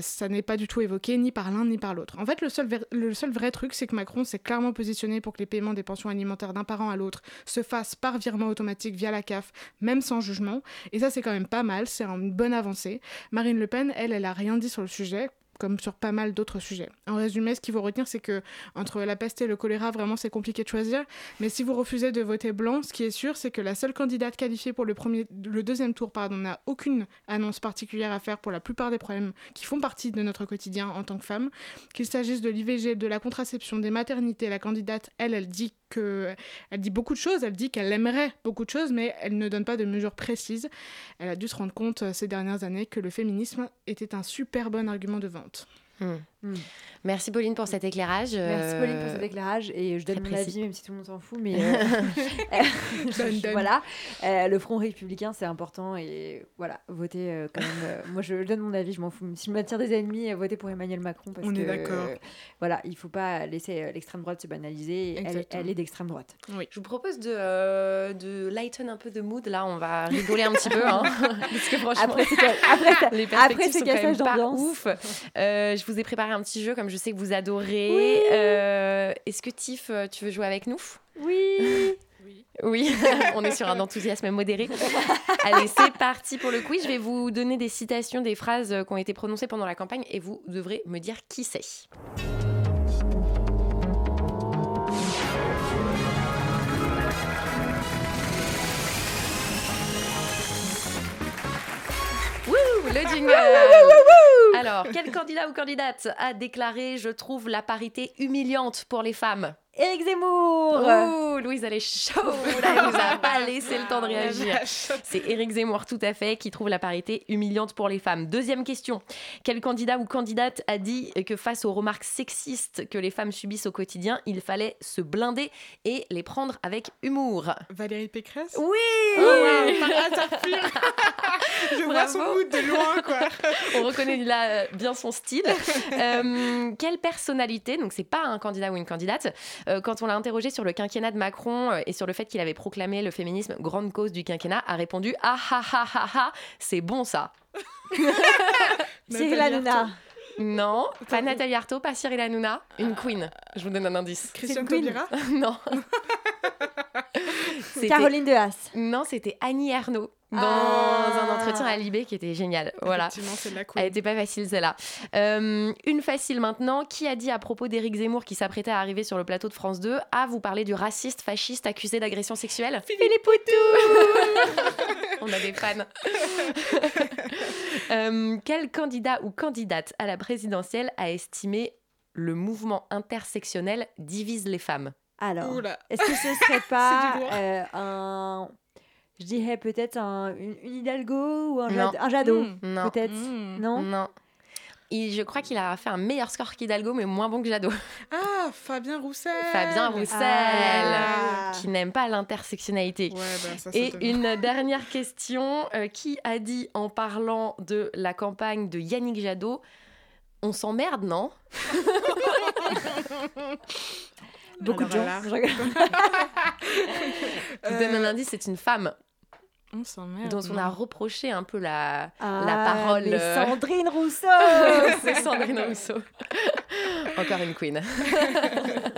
ça n'est pas du tout évoqué ni par l'un ni par l'autre. En fait, le seul, le seul vrai truc, c'est que Macron s'est clairement positionné pour que les paiements des pensions alimentaires d'un parent à l'autre se fassent par virement automatique via la CAF, même sans jugement. Et ça, c'est quand même pas mal, c'est une bonne avancée. Marine Le Pen, elle, elle a rien dit sur le sujet comme sur pas mal d'autres sujets. En résumé, ce qu'il faut retenir, c'est que entre la peste et le choléra, vraiment, c'est compliqué de choisir. Mais si vous refusez de voter blanc, ce qui est sûr, c'est que la seule candidate qualifiée pour le, premier, le deuxième tour n'a aucune annonce particulière à faire pour la plupart des problèmes qui font partie de notre quotidien en tant que femme. Qu'il s'agisse de l'IVG, de la contraception, des maternités, la candidate, elle, elle dit elle dit beaucoup de choses. Elle dit qu'elle aimerait beaucoup de choses, mais elle ne donne pas de mesures précises. Elle a dû se rendre compte euh, ces dernières années que le féminisme était un super bon argument de vente. Hmm. Merci Pauline pour cet éclairage. Merci Pauline pour euh, cet éclairage et je donne mon précis. avis même si tout le monde s'en fout mais euh, Donne, donne. voilà Euh, le front républicain c'est important et voilà votez euh, quand même euh, moi je donne mon avis je m'en fous si je m'attire des ennemis votez pour Emmanuel Macron parce On que est d'accord. euh, voilà il faut pas laisser l'extrême droite se banaliser elle, elle est d'extrême droite Je vous propose de, euh, de lighten un peu de mood. Là, on va rigoler un petit peu. hein, parce que franchement, après c'est après après ce cassage d'ambiance ouf. Euh, je vous ai préparé un petit jeu, comme je sais que vous adorez. Oui. Euh, Est-ce que Tiff, euh, tu veux jouer avec nous? Oui Oui, on est sur un enthousiasme modéré. Allez, c'est parti pour le quiz. Je vais vous donner des citations, des phrases euh, qui ont été prononcées pendant la campagne et vous devrez me dire qui c'est. Wouh, le jingle Alors, quel candidat ou candidate a déclaré « Je trouve la parité humiliante pour les femmes » Éric Zemmour Oh, Louise, elle est chaude. Elle nous a pas laissé le temps de réagir. C'est Éric Zemmour, tout à fait, qui trouve la parité humiliante pour les femmes. Deuxième question. Quel candidat ou candidate a dit que face aux remarques sexistes que les femmes subissent au quotidien, il fallait se blinder et les prendre avec humour? Valérie Pécresse? Oui Oh, wow, par hasard pur. Je vois son mood de loin, quoi. On reconnaît là euh, bien son style. Euh, quelle personnalité, donc c'est pas un candidat ou une candidate, quand on l'a interrogé sur le quinquennat de Macron euh, et sur le fait qu'il avait proclamé le féminisme grande cause du quinquennat, a répondu Ah ah ah ah ah, c'est bon ça. Cyril Hanouna Non, pas Nathalie Arthaud, pas Cyril Hanouna, une queen. Je vous donne un indice. Christiane Queen. Taubira non. Caroline Dehaas Non, c'était Annie Ernaux dans Ah. un entretien à Libé qui était génial. Voilà. Effectivement, la Elle queen. était pas facile celle-là. Euh, une facile maintenant. Qui a dit à propos d'Éric Zemmour qui s'apprêtait à arriver sur le plateau de France 2 à vous parler du raciste fasciste accusé d'agression sexuelle? Philippe Poutou On a des fans. Euh, quel candidat ou candidate à la présidentielle a estimé le mouvement intersectionnel divise les femmes? Alors Oula. Est-ce que ce serait pas euh, un. Je dirais peut-être un, une, une Hidalgo ou un, Non. Jad- un Jadot Mm. Non. Peut-être Mm. Non? Non. Et je crois qu'il a fait un meilleur score qu'Hidalgo, mais moins bon que Jadot. Ah, Fabien Roussel. Fabien Roussel, Ah. qui n'aime pas l'intersectionnalité. Ouais, bah, ça, Et une dernière question. euh, qui a dit en parlant de la campagne de Yannick Jadot On s'emmerde, non? Beaucoup de gens. Alors là. Je donne un indice, c'est une femme On dont on a reproché un peu la, Ah, la parole. mais euh, Sandrine Rousseau c'est Sandrine Rousseau. Encore une queen.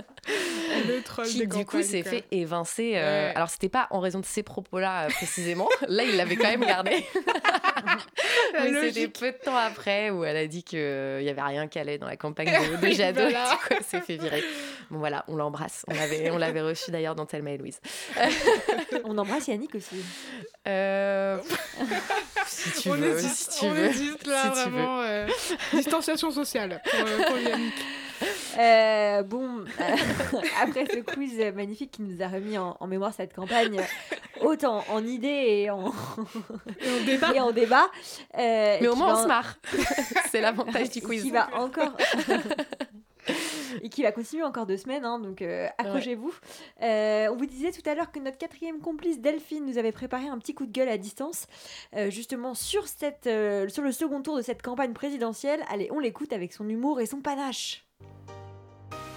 Le troll qui des du coup s'est fait évincer. euh, Ouais. Alors c'était pas en raison de ces propos-là euh, précisément. Là il l'avait quand même gardé. Mais c'était peu de temps après où elle a dit qu'il n'y avait rien qui allait dans la campagne de, de Jadot. voilà. Et du coup, elle s'est fait virer. Bon voilà, on l'embrasse. On l'avait, on l'avait reçu d'ailleurs dans Thelma et Louise. On embrasse Yannick aussi. Euh, si tu on veux, hésite, si tu on veux. hésite là, si tu veux. vraiment. euh, distanciation sociale pour, euh, pour Yannick. Euh, bon, euh, après ce quiz magnifique qui nous a remis en, en mémoire cette campagne, autant en idées et en, Et on débat. et en débat. euh, Mais au qui moins on se marre. C'est l'avantage du qui quiz. va encore et qui va continuer encore deux semaines, hein, donc euh, accrochez-vous. Euh, on vous disait tout à l'heure que notre quatrième complice Delphine nous avait préparé un petit coup de gueule à distance, euh, justement sur, cette, euh, sur le second tour de cette campagne présidentielle. Allez, on l'écoute avec son humour et son panache.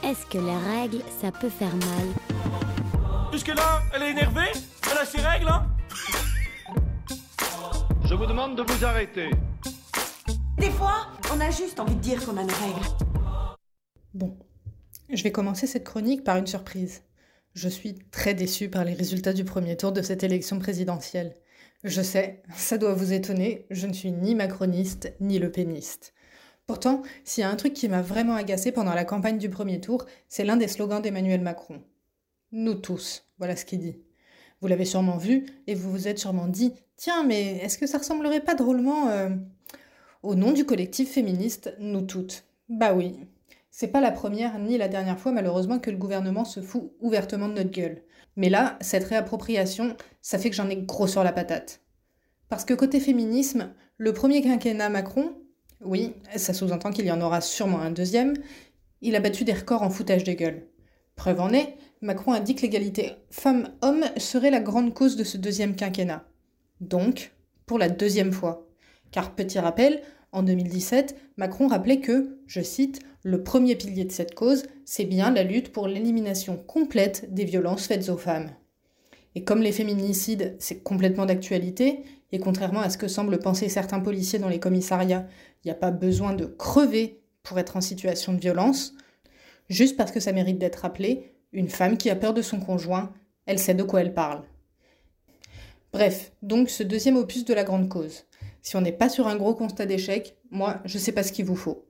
Est-ce que les règles, ça peut faire mal? Jusque là, elle est énervée? Elle a ses règles, hein? Je vous demande de vous arrêter. Des fois, on a juste envie de dire qu'on a nos règles. Bon, je vais commencer cette chronique par une surprise. Je suis très déçue par les résultats du premier tour de cette élection présidentielle. Je sais, ça doit vous étonner, je ne suis ni macroniste ni le péniste. Pourtant, s'il y a un truc qui m'a vraiment agacé pendant la campagne du premier tour, c'est l'un des slogans d'Emmanuel Macron. Nous tous, voilà ce qu'il dit. Vous l'avez sûrement vu et vous vous êtes sûrement dit Tiens, mais est-ce que ça ressemblerait pas drôlement euh, au nom du collectif féministe Nous toutes? Bah oui. C'est pas la première ni la dernière fois, malheureusement, que le gouvernement se fout ouvertement de notre gueule. Mais là, cette réappropriation, ça fait que j'en ai gros sur la patate. Parce que côté féminisme, le premier quinquennat Macron, oui, ça sous-entend qu'il y en aura sûrement un deuxième, il a battu des records en foutage de gueule. Preuve en est, Macron a dit que l'égalité femmes-hommes serait la grande cause de ce deuxième quinquennat. Donc, pour la deuxième fois. Car petit rappel, en 2017, Macron rappelait que, je cite, le premier pilier de cette cause, c'est bien la lutte pour l'élimination complète des violences faites aux femmes. Et comme les féminicides, c'est complètement d'actualité, et contrairement à ce que semblent penser certains policiers dans les commissariats, il n'y a pas besoin de crever pour être en situation de violence, juste parce que ça mérite d'être rappelé, une femme qui a peur de son conjoint, elle sait de quoi elle parle. Bref, donc ce deuxième opus de la grande cause. Si on n'est pas sur un gros constat d'échec, moi, je sais pas ce qu'il vous faut.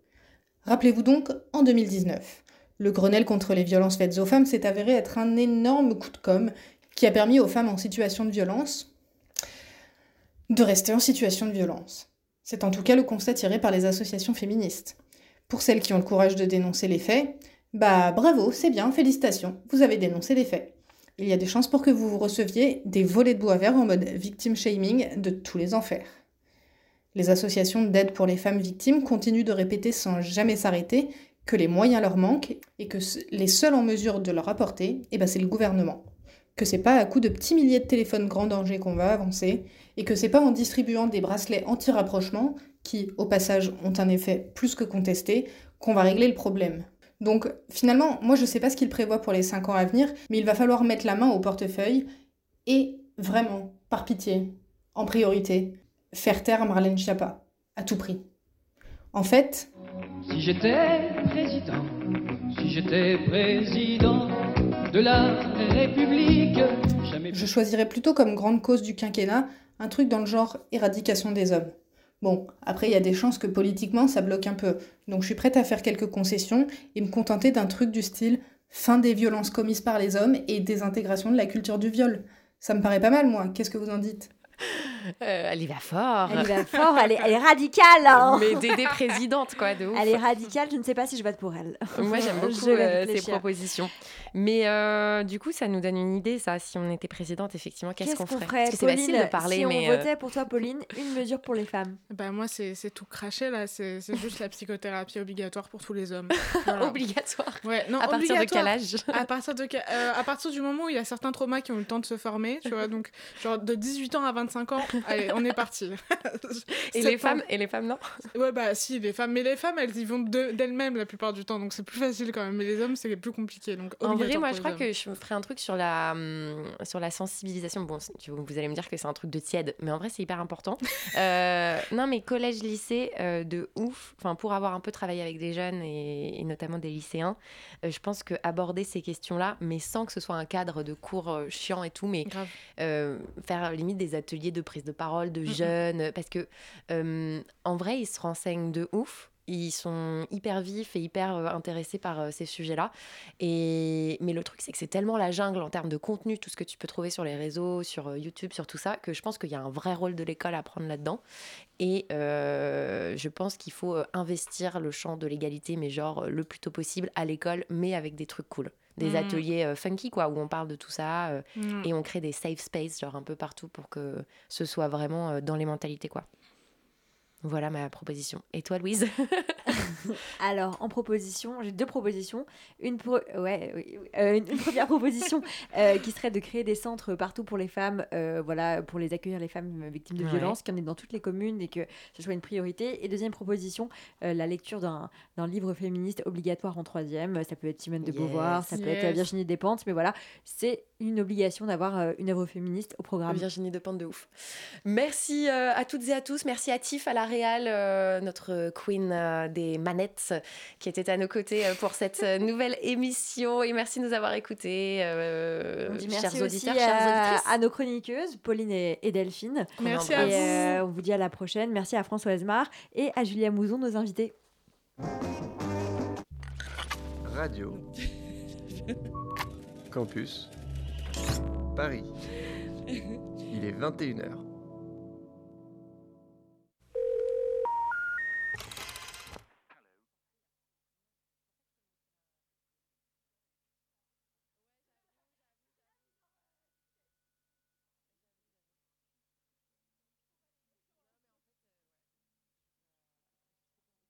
Rappelez-vous donc, en 2019, le Grenelle contre les violences faites aux femmes s'est avéré être un énorme coup de com' qui a permis aux femmes en situation de violence de rester en situation de violence. C'est en tout cas le constat tiré par les associations féministes. Pour celles qui ont le courage de dénoncer les faits, bah bravo, c'est bien, félicitations, vous avez dénoncé les faits. Il y a des chances pour que vous receviez des volets de bois vert en mode victim shaming de tous les enfers. Les associations d'aide pour les femmes victimes continuent de répéter sans jamais s'arrêter que les moyens leur manquent et que les seuls en mesure de leur apporter, eh ben c'est le gouvernement. Que c'est pas à coup de petits milliers de téléphones grand danger qu'on va avancer et que c'est pas en distribuant des bracelets anti-rapprochement qui, au passage, ont un effet plus que contesté, qu'on va régler le problème. Donc finalement, moi je sais pas ce qu'il prévoit pour les 5 ans à venir, mais il va falloir mettre la main au portefeuille et vraiment, par pitié, en priorité, faire taire Marlène Schiappa, à tout prix. En fait... Si j'étais président, si j'étais président de la République, jamais... Je choisirais plutôt comme grande cause du quinquennat un truc dans le genre éradication des hommes. Bon, après, il y a des chances que politiquement, ça bloque un peu. Donc je suis prête à faire quelques concessions et me contenter d'un truc du style fin des violences commises par les hommes et désintégration de la culture du viol. Ça me paraît pas mal, moi. Qu'est-ce que vous en dites? Euh, elle y va fort. Elle y va fort, elle est, elle est radicale. hein. Mais Dédé présidente, quoi, de ouf. Elle est radicale, je ne sais pas si je vote pour elle. Moi, j'aime beaucoup euh, ces propositions. Mais euh, du coup, ça nous donne une idée, ça. Si on était présidente, effectivement, qu'est-ce qu'on ferait, Parce que c'est facile de parler, si mais... on euh, votait pour toi, Pauline, une mesure pour les femmes. Bah moi, c'est tout craché, là. C'est juste la psychothérapie obligatoire pour tous les hommes. Voilà. Obligatoire Ouais, non, À partir de obligatoire. quel âge? À partir, de, euh, à partir du moment où il y a certains traumas qui ont eu le temps de se former, tu vois, donc genre de 18 ans à 25 ans, allez, on est parti. Et les femmes, et les femmes, non? Ouais, bah si, les femmes. Mais les femmes, elles y vont de- d'elles-mêmes la plupart du temps, donc c'est plus facile quand même. Mais les hommes, c'est plus compliqué. Donc En vrai, moi, je crois que je ferais un truc sur la, hum, sur la sensibilisation. Bon, tu- vous allez me dire que c'est un truc de tiède, mais en vrai, c'est hyper important. Euh, non, mais collège, lycée, euh, de ouf. Enfin, pour avoir un peu travaillé avec des jeunes et, et notamment des lycéens, euh, je pense que aborder ces questions-là, mais sans que ce soit un cadre de cours chiant et tout, mais faire limite des ateliers de prise de parole de Mhm. jeunes, parce que euh, en vrai, ils se renseignent de ouf. Ils sont hyper vifs et hyper euh, intéressés par euh, ces sujets-là. Et... Mais le truc, c'est que c'est tellement la jungle en termes de contenu, tout ce que tu peux trouver sur les réseaux, sur YouTube, sur tout ça, que je pense qu'il y a un vrai rôle de l'école à prendre là-dedans. Et euh, je pense qu'il faut investir le champ de l'égalité, mais genre le plus tôt possible à l'école, mais avec des trucs cool. Des Mhm. ateliers euh, funky, quoi, où on parle de tout ça euh, Mhm. et on crée des safe space, genre un peu partout pour que ce soit vraiment euh, dans les mentalités, quoi. Voilà ma proposition. Et toi, Louise? Alors, en proposition, j'ai deux propositions. Une, ouais, euh, une, première proposition euh, qui serait de créer des centres partout pour les femmes, euh, voilà, pour les accueillir les femmes victimes de violences, qu'il y en ait dans toutes les communes et que ce soit une priorité. Et deuxième proposition, la lecture d'un livre féministe obligatoire en troisième. Ça peut être Simone de Beauvoir, ça peut être Virginie Despentes, mais voilà, c'est une obligation d'avoir une œuvre féministe au programme. Virginie Despentes de ouf. Merci à toutes et à tous. Merci à Tiff, à la Réal, notre queen des manettes qui était à nos côtés euh, pour cette euh, nouvelle émission. Et merci de nous avoir écoutés, euh, chers auditeurs, chers à, nos chroniqueuses, Pauline et, Delphine. Merci à vous. on vous dit à la prochaine. Merci à Françoise Mar et à Julia Mouzon, nos invités. Radio. Campus. Paris. Il est 21h.